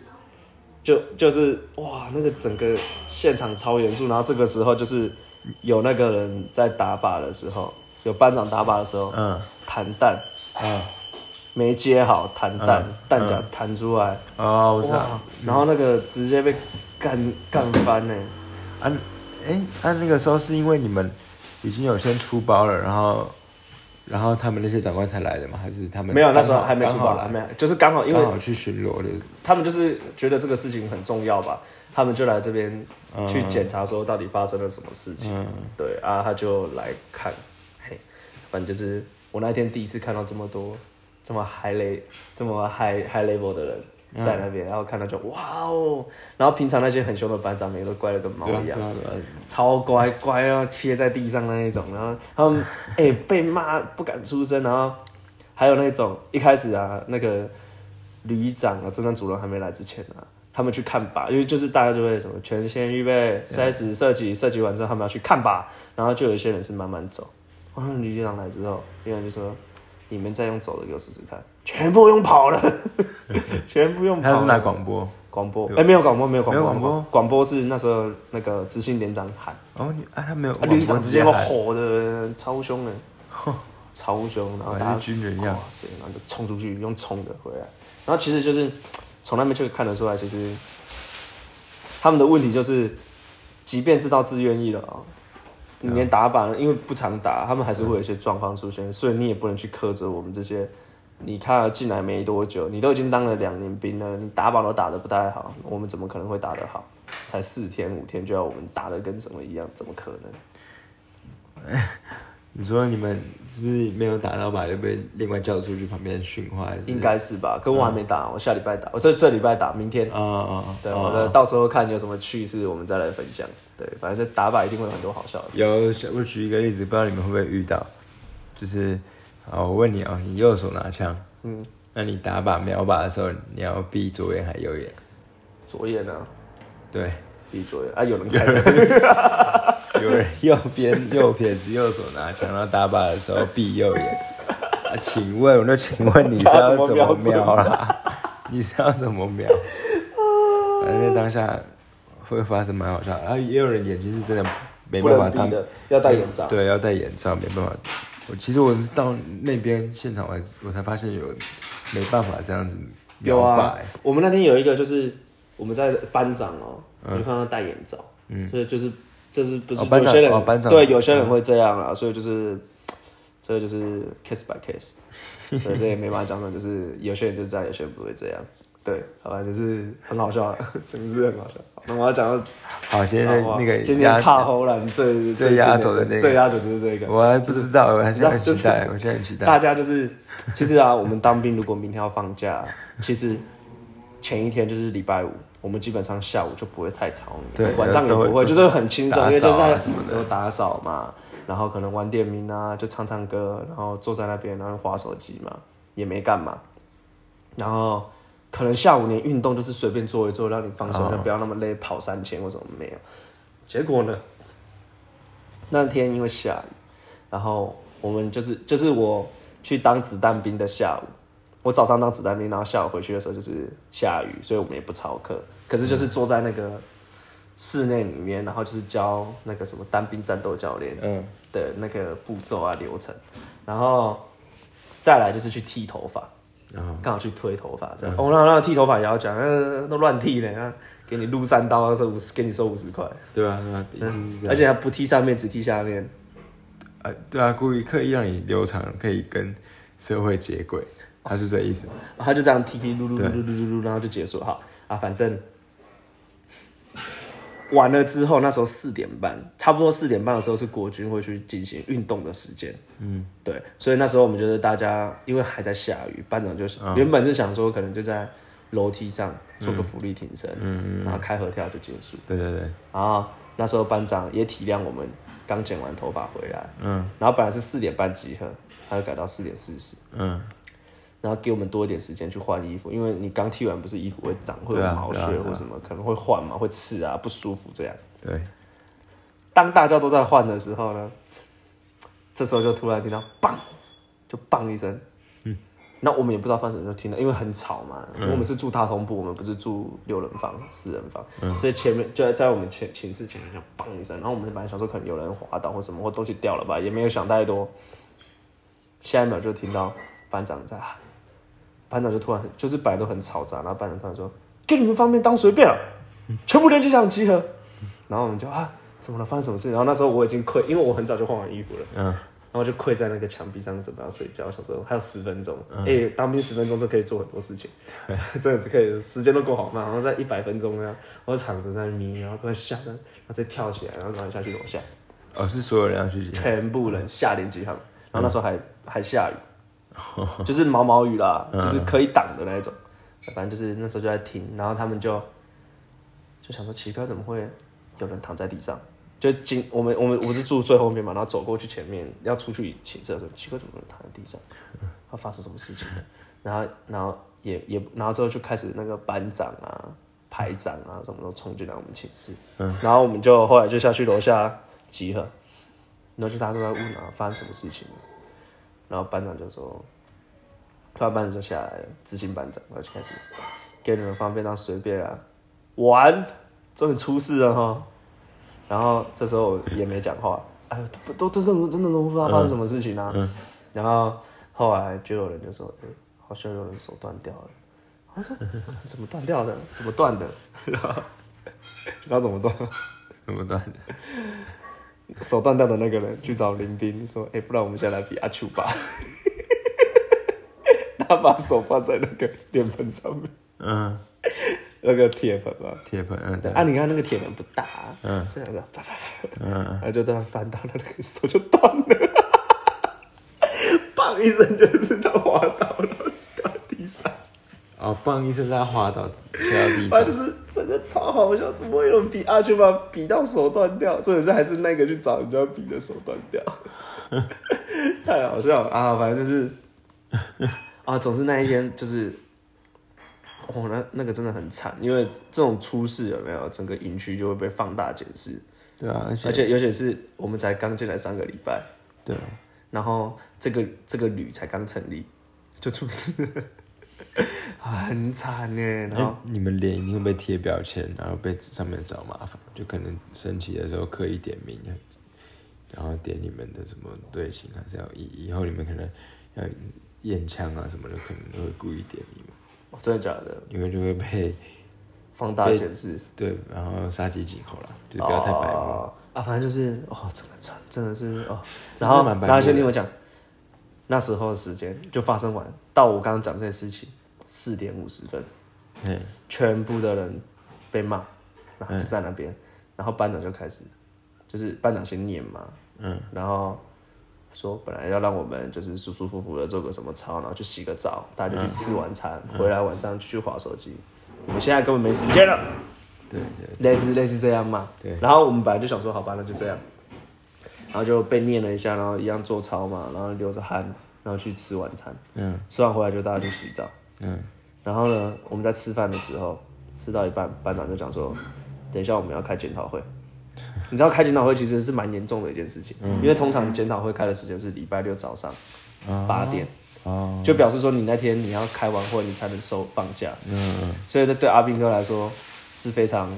Speaker 2: 就就是哇，那个整个现场超严肃，然后这个时候就是有那个人在打靶的时候，有班长打靶的时候，
Speaker 1: 嗯
Speaker 2: 弹弹
Speaker 1: 嗯，
Speaker 2: 没接好，弹弹
Speaker 1: 嗯
Speaker 2: 弹夹弹出来，
Speaker 1: 哦，我知
Speaker 2: 哇
Speaker 1: 道。，
Speaker 2: 然后那个直接被干干翻呢，
Speaker 1: 啊，哎，啊，那个时候是因为你们已经有先出包了，然后然后他们那些长官才来的吗？还是他们
Speaker 2: 没有，那时候还没出包，
Speaker 1: 来
Speaker 2: 还没，就是刚好因为
Speaker 1: 去巡逻的？
Speaker 2: 他们就是觉得这个事情很重要吧，他们就来这边去检查说到底发生了什么事情。
Speaker 1: 嗯
Speaker 2: 对啊，他就来看，嘿，反正就是我那天第一次看到这么多这么 high le 这么 high high level 的人在那边，然后看到就哇哦，然后平常那些很凶的班长每个都乖的跟猫一样超乖乖啊，贴在地上那一种，然后他们哎、被骂不敢出声，然后还有那种一开始啊，那个旅长啊，侦探主任还没来之前啊，他们去看靶，因为就是大家就会什么全先预备开始射击，射击完之后他们要去看靶，然后就有一些人是慢慢走。然后旅长来之后，旅长就说：“你们再用走的给我试试看，全部用跑了，全部用跑了。”
Speaker 1: 他是拿广播，
Speaker 2: 广播，哎、没有广播，没有广播，
Speaker 1: 广播，
Speaker 2: 广播是那时候那个执行连长喊，
Speaker 1: 哦，你啊，他没有
Speaker 2: 啊，旅长直接会
Speaker 1: 喊。
Speaker 2: 吼的超凶的，超凶，然后
Speaker 1: 哇
Speaker 2: 大家
Speaker 1: 是军人一样。
Speaker 2: 哇塞，然后就冲出去用冲的回来，然后其实就是从那边就看得出来，其实他们的问题就是，即便是到自愿意了啊、你连打靶，因为不常打，他们还是会有一些状况出现，所以你也不能去苛责我们这些。你看进来没多久，你都已经当了两年兵了，你打靶都打得不太好，我们怎么可能会打得好？才四天五天就要我们打得跟什么一样，怎么可能？
Speaker 1: 你说你们是不是没有打到靶就被另外叫出去旁边训话？
Speaker 2: 应该是吧？可我还没打，我下礼拜打，我这这礼拜打，明天。
Speaker 1: 啊啊啊！
Speaker 2: 对，
Speaker 1: 啊
Speaker 2: 我的到时候看有什么趣事，我们再来分享。对，反正打靶一定会有很多好笑的事。
Speaker 1: 有，我举一个例子，不知道你们会不会遇到，就是，好，我问你啊、你右手拿枪，
Speaker 2: 嗯，
Speaker 1: 那你打靶瞄靶的时候，你要闭左眼还右眼？
Speaker 2: 左眼啊？
Speaker 1: 对，
Speaker 2: 闭左眼啊，有人开着。
Speaker 1: 有人右边右撇子右手拿枪，然后打靶的时候闭右眼。啊，请问，我就请问你是要怎么瞄啦？你是要怎么瞄？反正在当下会发生蛮好笑的，啊，也有人眼睛是真的没
Speaker 2: 不
Speaker 1: 办法当
Speaker 2: 要戴眼罩。
Speaker 1: 对，要戴眼罩，没办法。我其实我是到那边现场，我我才发现有没办法这样子
Speaker 2: 有
Speaker 1: 瞄靶、
Speaker 2: 我们那天有一个就是我们在班长哦、我就看到他戴眼罩，
Speaker 1: 嗯
Speaker 2: 所以就是这是不是
Speaker 1: 哦
Speaker 2: 有些人、对有些人会这样啊，所以就是这个就是 case by case，对，这也没办法讲的，就是有些人就这样，有些人不会这样，对，好吧，就是很好笑，真的是很好笑。那我要讲到
Speaker 1: 好，现在那个
Speaker 2: 今
Speaker 1: 压
Speaker 2: 天卡后兰最
Speaker 1: 最压轴的那个
Speaker 2: 最压轴就是这个，
Speaker 1: 我还不知道，我还是很
Speaker 2: 就是
Speaker 1: 期待，我现在很期待。
Speaker 2: 大家就是，其实啊，我们当兵如果明天要放假，其实前一天就是礼拜五，我们基本上下午就不会太吵你，
Speaker 1: 对
Speaker 2: 晚上也不会，就是很轻松，因为就在都打扫嘛，然后可能玩点名啊，就唱唱歌，然后坐在那边然后划手机嘛，也没干嘛，然后可能下午连运动就是随便做一做，让你放松，
Speaker 1: 哦。
Speaker 2: 就不要那么累，跑三千或什么没有。结果呢，那天因为下雨，然后我们就是就是我去当子弹兵的下午，我早上当子弹兵，然后下午回去的时候就是下雨，所以我们也不操课，可是就是坐在那个室内里面，然后就是教那个什么单兵战斗教练
Speaker 1: 嗯，
Speaker 2: 的那个步骤啊流程，然后再来就是去剃头发，
Speaker 1: 嗯
Speaker 2: 刚好去推头发这样。哦，那那剃头发也要讲，呃，都乱剃嘞，那给你撸三刀收五十，给你收五十块，
Speaker 1: 对啊，对啊，一定是这样
Speaker 2: 而且还不剃上面，只剃下面。
Speaker 1: 啊，对啊，故意刻意让你留长，可以跟社会接轨，他是这意思。
Speaker 2: 他就这样踢踢撸撸撸
Speaker 1: 对
Speaker 2: 撸撸撸撸，然后就结束。好啊，反正完了之后，那时候四点半，差不多四点半的时候是国军会去进行运动的时间。嗯，对，所以那时候我们就是大家，因为还在下雨，班长就想、原本是想说可能就在楼梯上做个浮力挺身，嗯。然后开合跳就结束。
Speaker 1: 对对对，
Speaker 2: 然后那时候班长也体谅我们刚剪完头发回来，
Speaker 1: 嗯。
Speaker 2: 然后本来是四点半集合，他就改到四点四十。
Speaker 1: 嗯，
Speaker 2: 然后给我们多一点时间去换衣服，因为你刚剃完不是衣服会长，会有毛屑或什么，可能会换嘛，会刺啊，不舒服这样。
Speaker 1: 对，
Speaker 2: 当大家都在换的时候呢，这时候就突然听到“棒”，就“棒”一声。嗯，那我们也不知道发生什么，就听到，因为很吵嘛。
Speaker 1: 嗯
Speaker 2: 我们是住大通铺，我们不是住六人房、四人房，所以前面就在在我们前寝室前面就“棒”一声，然后我们本来想说可能有人滑倒或什么，或东西掉了吧，也没有想太多。下一秒就听到班长在喊，班长就突然就是本来都很嘈杂，然后班长突然说：“给你们方便当随便了，全部连机场集合。”然后我们就啊，怎么了？发生什么事？然后那时候我已经跪，因为我很早就换完衣服了，
Speaker 1: 嗯，
Speaker 2: 然后就跪在那个墙壁上准备要睡觉，想说还有十分钟，哎、当兵十分钟就可以做很多事情，真的可以，时间都过好慢。然后在一百分钟那样，我躺着在那眯，然后突然下来，然后再跳起来，然后然后下去楼下，
Speaker 1: 哦，是所有人要去集合，
Speaker 2: 全部人下连集合，然后那时候还、还下雨，就是毛毛雨啦，就是可以挡的那一种。反正就是那时候就在听，然后他们就就想说奇怪，怎么会有人躺在地上？就经我们我们我是住最后面嘛，然后走过去前面要出去寝室的时候，奇怪怎么有人躺在地上？他发生什么事情了？然后然后也也然后之后就开始那个班长啊、排长啊什么都冲进来我们寝室，嗯，然后我们就后来就下去楼下集合，然后就大家都在问啊发生什么事情了，然后班长就说，突然班长就下来了，执行班长，然后就开始给你们方便当随便啊玩，终于出事了哈，然后这时候我也没讲话，哎，都都都真的真的都不知道发生什么事情啊，然后后来就有人就说，哎、好像有人手断掉了。他说：“怎么断掉的？怎么断的？然后，你知道怎么断？
Speaker 1: 怎么断的？
Speaker 2: 手断掉的那个人去找林斌说：‘ 哎、不然我们现在来比阿丘吧。’他把手放在那个脸盆上面，
Speaker 1: 嗯，
Speaker 2: 那个铁盆嘛。
Speaker 1: 铁盆，嗯，对，
Speaker 2: 啊，你看那个铁盆不大、啊，
Speaker 1: 嗯
Speaker 2: 这样子啪啪啪，
Speaker 1: 嗯，
Speaker 2: 然后就这样翻到了那个手就断了，砰一声就是他滑倒了，掉地上。
Speaker 1: 哦，棒一声，他滑倒，摔到地上
Speaker 2: 反正就，是整个超好笑，怎么会有人比阿丘把比到手断掉？重点是还是那个去找人家比的手断掉，太好笑了。啊！反正就是啊，总之那一天就是，哦，那那个真的很惨，因为这种出事有没有，整个营区就会被放大检视，
Speaker 1: 对啊，而且
Speaker 2: 而且尤其是我们才刚进来三个礼拜，
Speaker 1: 对，
Speaker 2: 然后这个这个旅才刚成立就出事。了，啊 很惨呢。然后
Speaker 1: 哎，你们脸一定会被贴标签，然后被上面找麻烦，就可能升旗的时候刻意点名，然后点你们的什么队形，还是要以以后你们可能要验枪啊什么的，可能都会故意点名，
Speaker 2: 哦真的假的？
Speaker 1: 因为就会被
Speaker 2: 放大显示。
Speaker 1: 对，然后杀鸡儆猴啦，就是不要太白目。
Speaker 2: 哦啊，反正就是哦，真的惨，真的是哦。然后，然后先听我讲，那时候的时间就发生完，到我刚刚讲这些事情，四点五十分，
Speaker 1: 嗯，
Speaker 2: 全部的人被骂，然后就在那边，然后班长就开始，就是班长先念嘛，
Speaker 1: 嗯，
Speaker 2: 然后说本来要让我们就是舒舒服服的做个什么操，然后去洗个澡，大家就去吃晚餐，回来晚上就去划手机。我们现在根本没时间了。
Speaker 1: 对对，
Speaker 2: 类似类似这样嘛。
Speaker 1: 对
Speaker 2: 然后我们本来就想说，好吧，那就这样。然后就被念了一下，然后一样做操嘛，然后流着汗，然后去吃晚餐。
Speaker 1: 嗯
Speaker 2: 吃完回来就大家去洗澡。
Speaker 1: 嗯，
Speaker 2: 然后呢，我们在吃饭的时候，吃到一半，班长就讲说，等一下我们要开检讨会。你知道开检讨会其实是蛮严重的一件事情，因为通常检讨会开的时间是礼拜六早上八点，
Speaker 1: 哦，
Speaker 2: 就表示说你那天你要开完会，你才能收放假。
Speaker 1: 嗯嗯，
Speaker 2: 所以这对阿斌哥来说是非常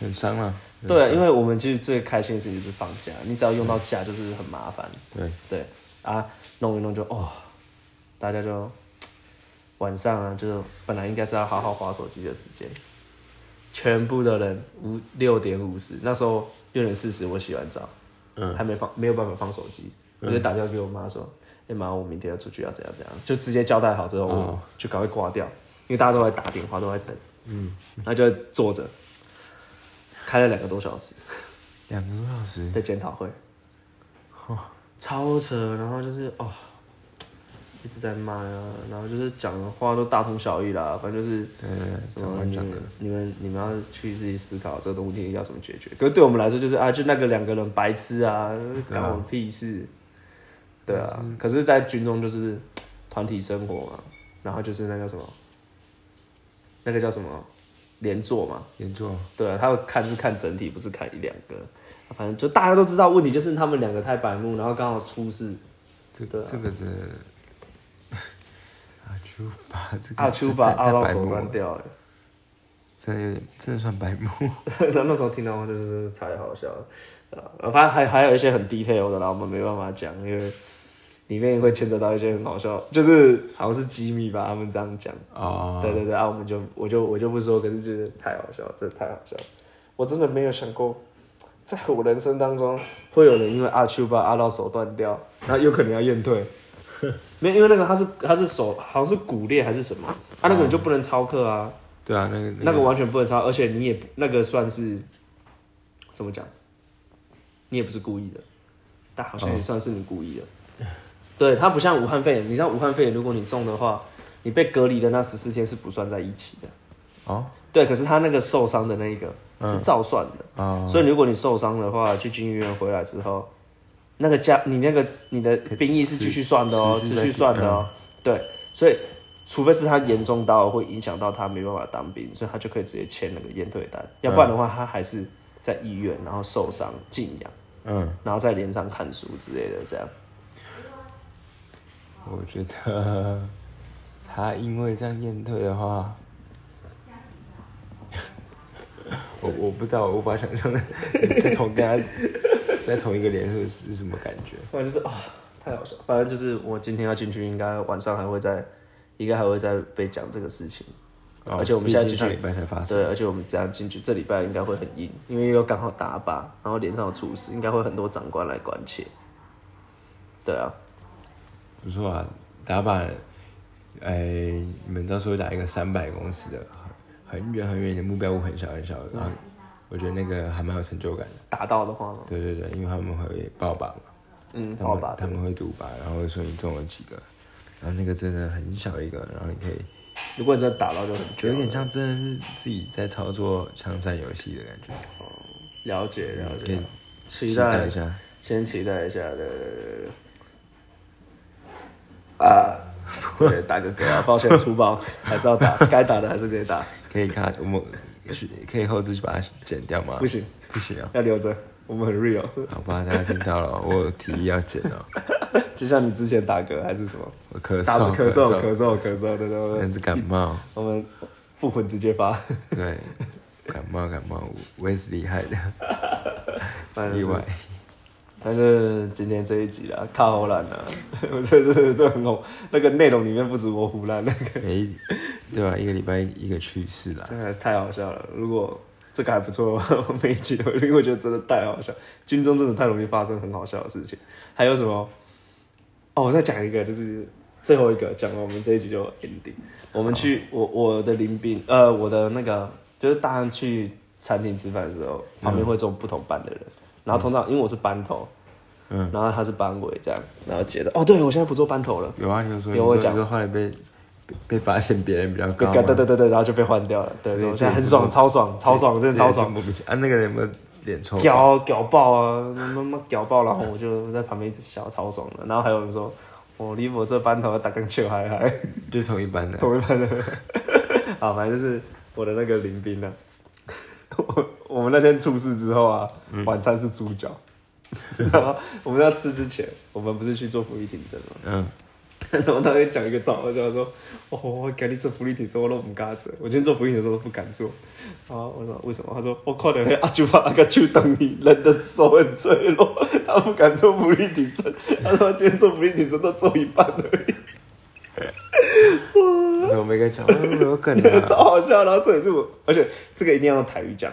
Speaker 1: 很伤了。
Speaker 2: 对，啊因为我们其实最开心的事情就是放假，你只要用到假就是很麻烦。
Speaker 1: 对，
Speaker 2: 对啊，弄一弄就哦，大家就晚上啊，就是本来应该是要好好划手机的时间，全部的人五六点五十，那时候六点四十我洗完澡，
Speaker 1: 嗯，
Speaker 2: 还没放没有办法放手机，我就打电话给我妈说，哎、妈，我明天要出去要怎样怎样，就直接交代好之后，就赶快挂掉，因为大家都在打电话，都在等，嗯，然后就坐着，开了两个多小时。
Speaker 1: 两个多小时，
Speaker 2: 的检讨会，哦。超扯，然后就是哦，一直在骂啊，然后就是讲的话都大同小异啦，反正就是什么你们，你们你们要去自己思考这个问题要怎么解决。可是对我们来说就是啊，就那个两个人白痴啊，干我屁事。对啊，可是，在军中就是团体生活嘛，然后就是那个什么，那个叫什么连坐嘛，
Speaker 1: 连坐，
Speaker 2: 对啊，他们看是看整体，不是看一两个。反正就大家都知道，问题就是他们两个太白目，然后刚好出事。
Speaker 1: 这
Speaker 2: 对啊
Speaker 1: 这个真的，阿丘把这个
Speaker 2: 阿丘把
Speaker 1: 太
Speaker 2: 阿到手断掉了，
Speaker 1: 真的有点，真的算白目。
Speaker 2: 然后那时候听到就是太好笑了。啊，反正还还有一些很 detail 的啦，我们没办法讲，因为里面会牵扯到一些很好笑，就是好像是机密吧，他们这样讲。
Speaker 1: 哦，
Speaker 2: 对对对，啊，我们就我就我就不说，可是就是太好笑了，真的太好笑了。我真的没有想过，在我人生当中会有人因为阿丘把阿到手断掉，然后有可能要验退。没有，因为那个他是他是手好像是骨裂还是什么，啊，那个你就不能超课啊，
Speaker 1: 对啊，那个
Speaker 2: 那个完全不能超，而且你也那个算是怎么讲，你也不是故意的，但好像也算是你故意的。对，他不像武汉肺炎，你知道武汉肺炎，如果你中的话，你被隔离的那十四天是不算在一起的。
Speaker 1: 哦
Speaker 2: 对，可是他那个受伤的那一个是照算的，
Speaker 1: 哦，
Speaker 2: 所以如果你受伤的话，去进医院回来之后，那个加你那个你的兵役是继续算的哦，持
Speaker 1: 持续
Speaker 2: 算的哦。对，所以除非是他严重到会影响到他没办法当兵，所以他就可以直接签那个验退单。要不然的话，他还是在医院，然后受伤静养，
Speaker 1: 嗯，
Speaker 2: 然后在连上看书之类的这样。
Speaker 1: 我觉得他因为这样验退的话，我我不知道，我无法想象在同跟他在同一个联合是什么感觉。
Speaker 2: 反正就是啊，太好笑。反正就是我今天要进去，应该晚上还会再，应该还会再被讲这个事情。
Speaker 1: 哦
Speaker 2: 而且我们现在
Speaker 1: 毕竟
Speaker 2: 继续
Speaker 1: 上礼拜才发生，
Speaker 2: 对，而且我们这样进去，这礼拜应该会很硬，因为又刚好打靶，然后脸上有出事，应该会很多长官来关切。对啊，
Speaker 1: 不错啊，打靶，哎、你们到时候打一个三百公尺的，很很远很远的目标物，很小很小，然后我觉得那个还蛮有成就感的。
Speaker 2: 打到的话，
Speaker 1: 对对对，因为他们会报靶嘛，
Speaker 2: 嗯，
Speaker 1: 他们
Speaker 2: 好吧，
Speaker 1: 他们会赌靶，然后会说你中了几个，然后那个真的很小一个，然后你可以
Speaker 2: 如果你真的打到就很
Speaker 1: 有点像真的是自己在操作枪战游戏的感觉，
Speaker 2: 了解了
Speaker 1: 可以
Speaker 2: 解，期
Speaker 1: 期
Speaker 2: 待
Speaker 1: 待一下。
Speaker 2: 先期待一下的。啊，对，打个嗝啊，抱歉，粗暴，还是要打，该打的还是得打，
Speaker 1: 可以看我们是可以后置去把它剪掉吗？
Speaker 2: 不行，
Speaker 1: 不行啊，
Speaker 2: 要留着，我们很 real。
Speaker 1: 好吧，大家听到了，我有提议要剪哦，
Speaker 2: 就像你之前打嗝还是什么，
Speaker 1: 我咳
Speaker 2: 打
Speaker 1: 嗽
Speaker 2: 咳嗽咳
Speaker 1: 嗽，
Speaker 2: 咳嗽，对对对，
Speaker 1: 那是感冒，
Speaker 2: 我们复魂直接发，
Speaker 1: 对，感冒感冒，我也是厉害的，意外。
Speaker 2: 反正今天这一集啦，靠好烂啦，我这这这很红，那个内容里面不止我胡乱，那个
Speaker 1: 每一对吧、一个礼拜一个趣事啦，
Speaker 2: 真的太好笑了。如果这个还不错，我每一集都，因为我觉得真的太好笑，军中真的太容易发生很好笑的事情。还有什么？哦，我再讲一个，就是最后一个，讲完我们这一集就 ending。我们去我我的林斌，呃，我的那个就是大家去餐厅吃饭的时候，旁边会坐不同班的人，然后通常因为我是班头，
Speaker 1: 嗯，
Speaker 2: 然后他是班委这样，然后接着，哦，对我现在不做班头了，
Speaker 1: 有啊，你有说
Speaker 2: 有我讲。
Speaker 1: 你说后来被被被发现别人比较
Speaker 2: 对
Speaker 1: 高吗，
Speaker 2: 对对对对，然后就被换掉了，对，现在很爽，超爽，超爽，真的超爽。
Speaker 1: 啊，那个人有没有脸臭？
Speaker 2: 屌屌爆啊，妈妈屌爆，然后我就在旁边一直笑，超爽的。然后还有人说，我离我这班头打更球还还
Speaker 1: 就同一班的，
Speaker 2: 同一班的，啊，反正就是我的那个林斌呢。我 我们那天出事之后啊，晚餐是猪脚，然后我们要吃之前，我们不是去做福利挺身吗？
Speaker 1: 嗯，
Speaker 2: 然后他会讲一个超好笑，说：“哦，我给你做福利挺身，我都不敢做。我今天做福利挺身都不敢做。”然后我说：“为什么？”他说：“我看到那阿舅把阿个手等你，人的手很脆弱，他不敢做福利挺身。他说今天做福利挺身都做一半而已，
Speaker 1: 我没跟你讲，我没有梗
Speaker 2: 超
Speaker 1: 啊，
Speaker 2: 好笑。然后这也是我，而且这个一定要用台语讲，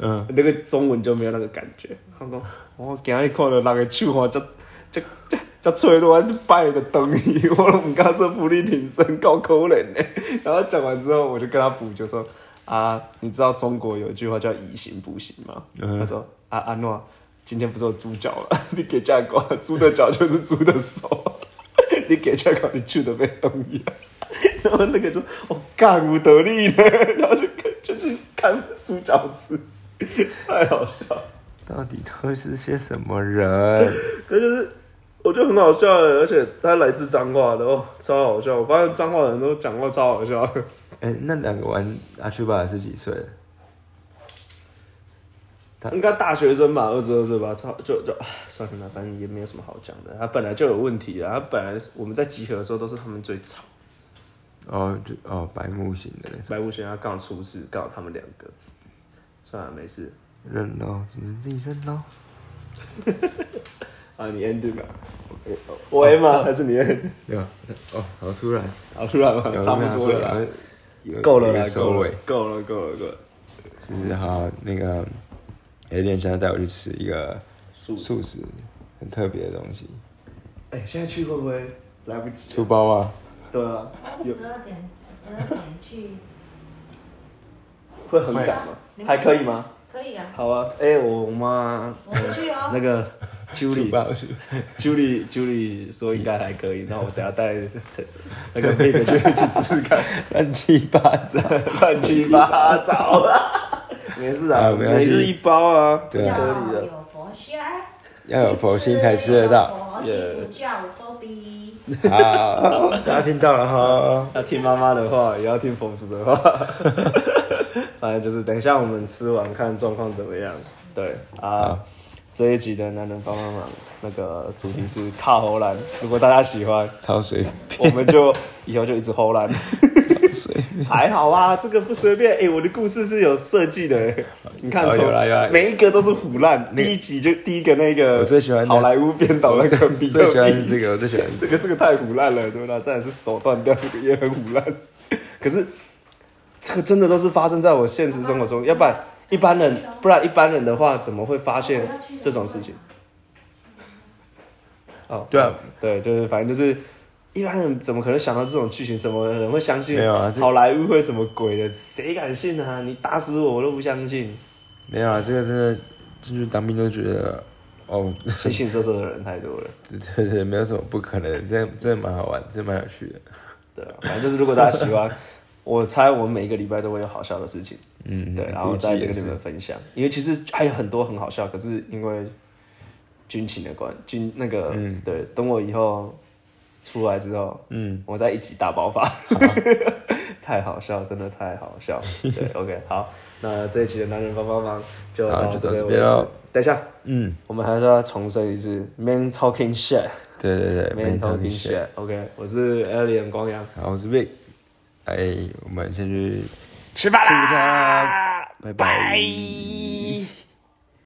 Speaker 1: 嗯，
Speaker 2: 那个中文就没有那个感觉。他说：“我今日看到那个手吼，这这这这脆弱，就摆的等伊，我都唔敢做福利挺身，够可怜的。”然后讲完之后，我就跟他补，就说：“啊，你知道中国有一句话叫以形补形吗？”
Speaker 1: 嗯
Speaker 2: 他说：“啊，阿诺，今天不是有猪脚了？你给价高，猪的脚就是猪的手，你给价高，你去的被动一样。”然后那个就哦，干无得力呢，然后就就去看猪脚吃，太好笑了。
Speaker 1: 到底都是些什么人？
Speaker 2: 可就是我觉得很好笑的，而且他来自彰化的哦，超好笑。我发现彰化的人都讲话超好笑。
Speaker 1: 哎、那两个玩阿丘巴是几岁？
Speaker 2: 应该大学生吧，二十二岁吧，超就就唉算了啦，反正也没有什么好讲的。他本来就有问题啊，他本来我们在集合的时候都是他们最吵，
Speaker 1: 哦，就哦，白木型的那种，
Speaker 2: 白无贤他刚好出事，刚好他们两个。算了，没事。
Speaker 1: 认喽，只能自己认喽。
Speaker 2: 啊，你 ending 吧。我我 end 吗？还是你 end？
Speaker 1: 有哦，好突然，
Speaker 2: 好，突然吗？差不多了够了啦，够了，。够了，够了，够了。
Speaker 1: 其实好，那个 A 店现在带我去吃一个
Speaker 2: 素食
Speaker 1: 素食，很特别的东西，
Speaker 2: 哎、现在去会不会来不及？
Speaker 1: 出包啊？
Speaker 2: 对啊，有
Speaker 3: 十二点，十二点去，
Speaker 2: 会很赶吗？还可以吗？
Speaker 3: 可以啊，
Speaker 2: 好啊，哎、我妈
Speaker 3: 我们去哦。
Speaker 2: 那个
Speaker 1: 出
Speaker 2: Julie
Speaker 1: 包是
Speaker 2: Julie Julie 说应该还可以，然后我等下带陈那个 Pig 去去试试看，
Speaker 1: 乱七八糟。
Speaker 2: 乱七八糟 啊，没事啊，每日一包啊，
Speaker 1: 对啊
Speaker 2: 合理的。
Speaker 3: 要有佛心儿，
Speaker 1: 要有佛心才吃得到。
Speaker 3: 佛心不叫佛逼。
Speaker 1: 好，大家听到了哈。
Speaker 2: 要听妈妈的话，也要听佛祖的话。反正就是等一下我们吃完看状况怎么样。对啊，这一集的男人帮帮忙，那个主题是卡喉兰。如果大家喜欢，
Speaker 1: 超随
Speaker 2: 我们就以后就一直喉兰。
Speaker 1: 随
Speaker 2: 还好啊，这个不随便。哎、我的故事是有设计的、欸，你看
Speaker 1: 哦
Speaker 2: 从
Speaker 1: 有啦有啦
Speaker 2: 每一个都是胡烂。第一集就第一个那个，
Speaker 1: 我最喜欢的
Speaker 2: 好莱坞编导那个比特
Speaker 1: 最喜欢是
Speaker 2: 币，
Speaker 1: 这个，我最喜欢是这
Speaker 2: 这个这个太胡烂了，对吧？真的是手断掉，这个也很胡烂。可是这个真的都是发生在我现实生活中，要不然一般人，不然一般人的话怎么会发现这种事情？哦，
Speaker 1: 对啊，
Speaker 2: 对，就是反正就是一般人怎么可能想到这种剧情？什么人会相信？
Speaker 1: 没有啊
Speaker 2: 好莱坞会什么鬼的？谁敢信啊？你打死我，我都不相信。
Speaker 1: 没有啊，这个真的进去当兵都觉得，哦，
Speaker 2: 形形色色的人太多了。
Speaker 1: 对对对，没有什么不可能的，真的真的蛮好玩，这蛮有趣的。
Speaker 2: 对啊，反正就是如果大家喜欢，我猜我们每一个礼拜都会有好笑的事情。
Speaker 1: 嗯，
Speaker 2: 对，然后在这个里面分享，因为其实还有很多很好笑，可是因为军情的关军那个，
Speaker 1: 嗯
Speaker 2: 对，等我以后出来之后，
Speaker 1: 嗯，
Speaker 2: 我再一起大爆发，太好笑，真的太好笑。对，OK，好，那这一期的男人帮帮忙就
Speaker 1: 到
Speaker 2: 到这边为止
Speaker 1: 这边咯。
Speaker 2: 等一下，
Speaker 1: 嗯，
Speaker 2: 我们还是要重申一次，man talking shit，man
Speaker 1: 对对对
Speaker 2: talking
Speaker 1: talking
Speaker 2: shit。OK，我是 Alien 光阳，
Speaker 1: 好，我是 Vic，哎，我们先去
Speaker 2: 吃饭
Speaker 1: 吃午餐拜。
Speaker 2: 拜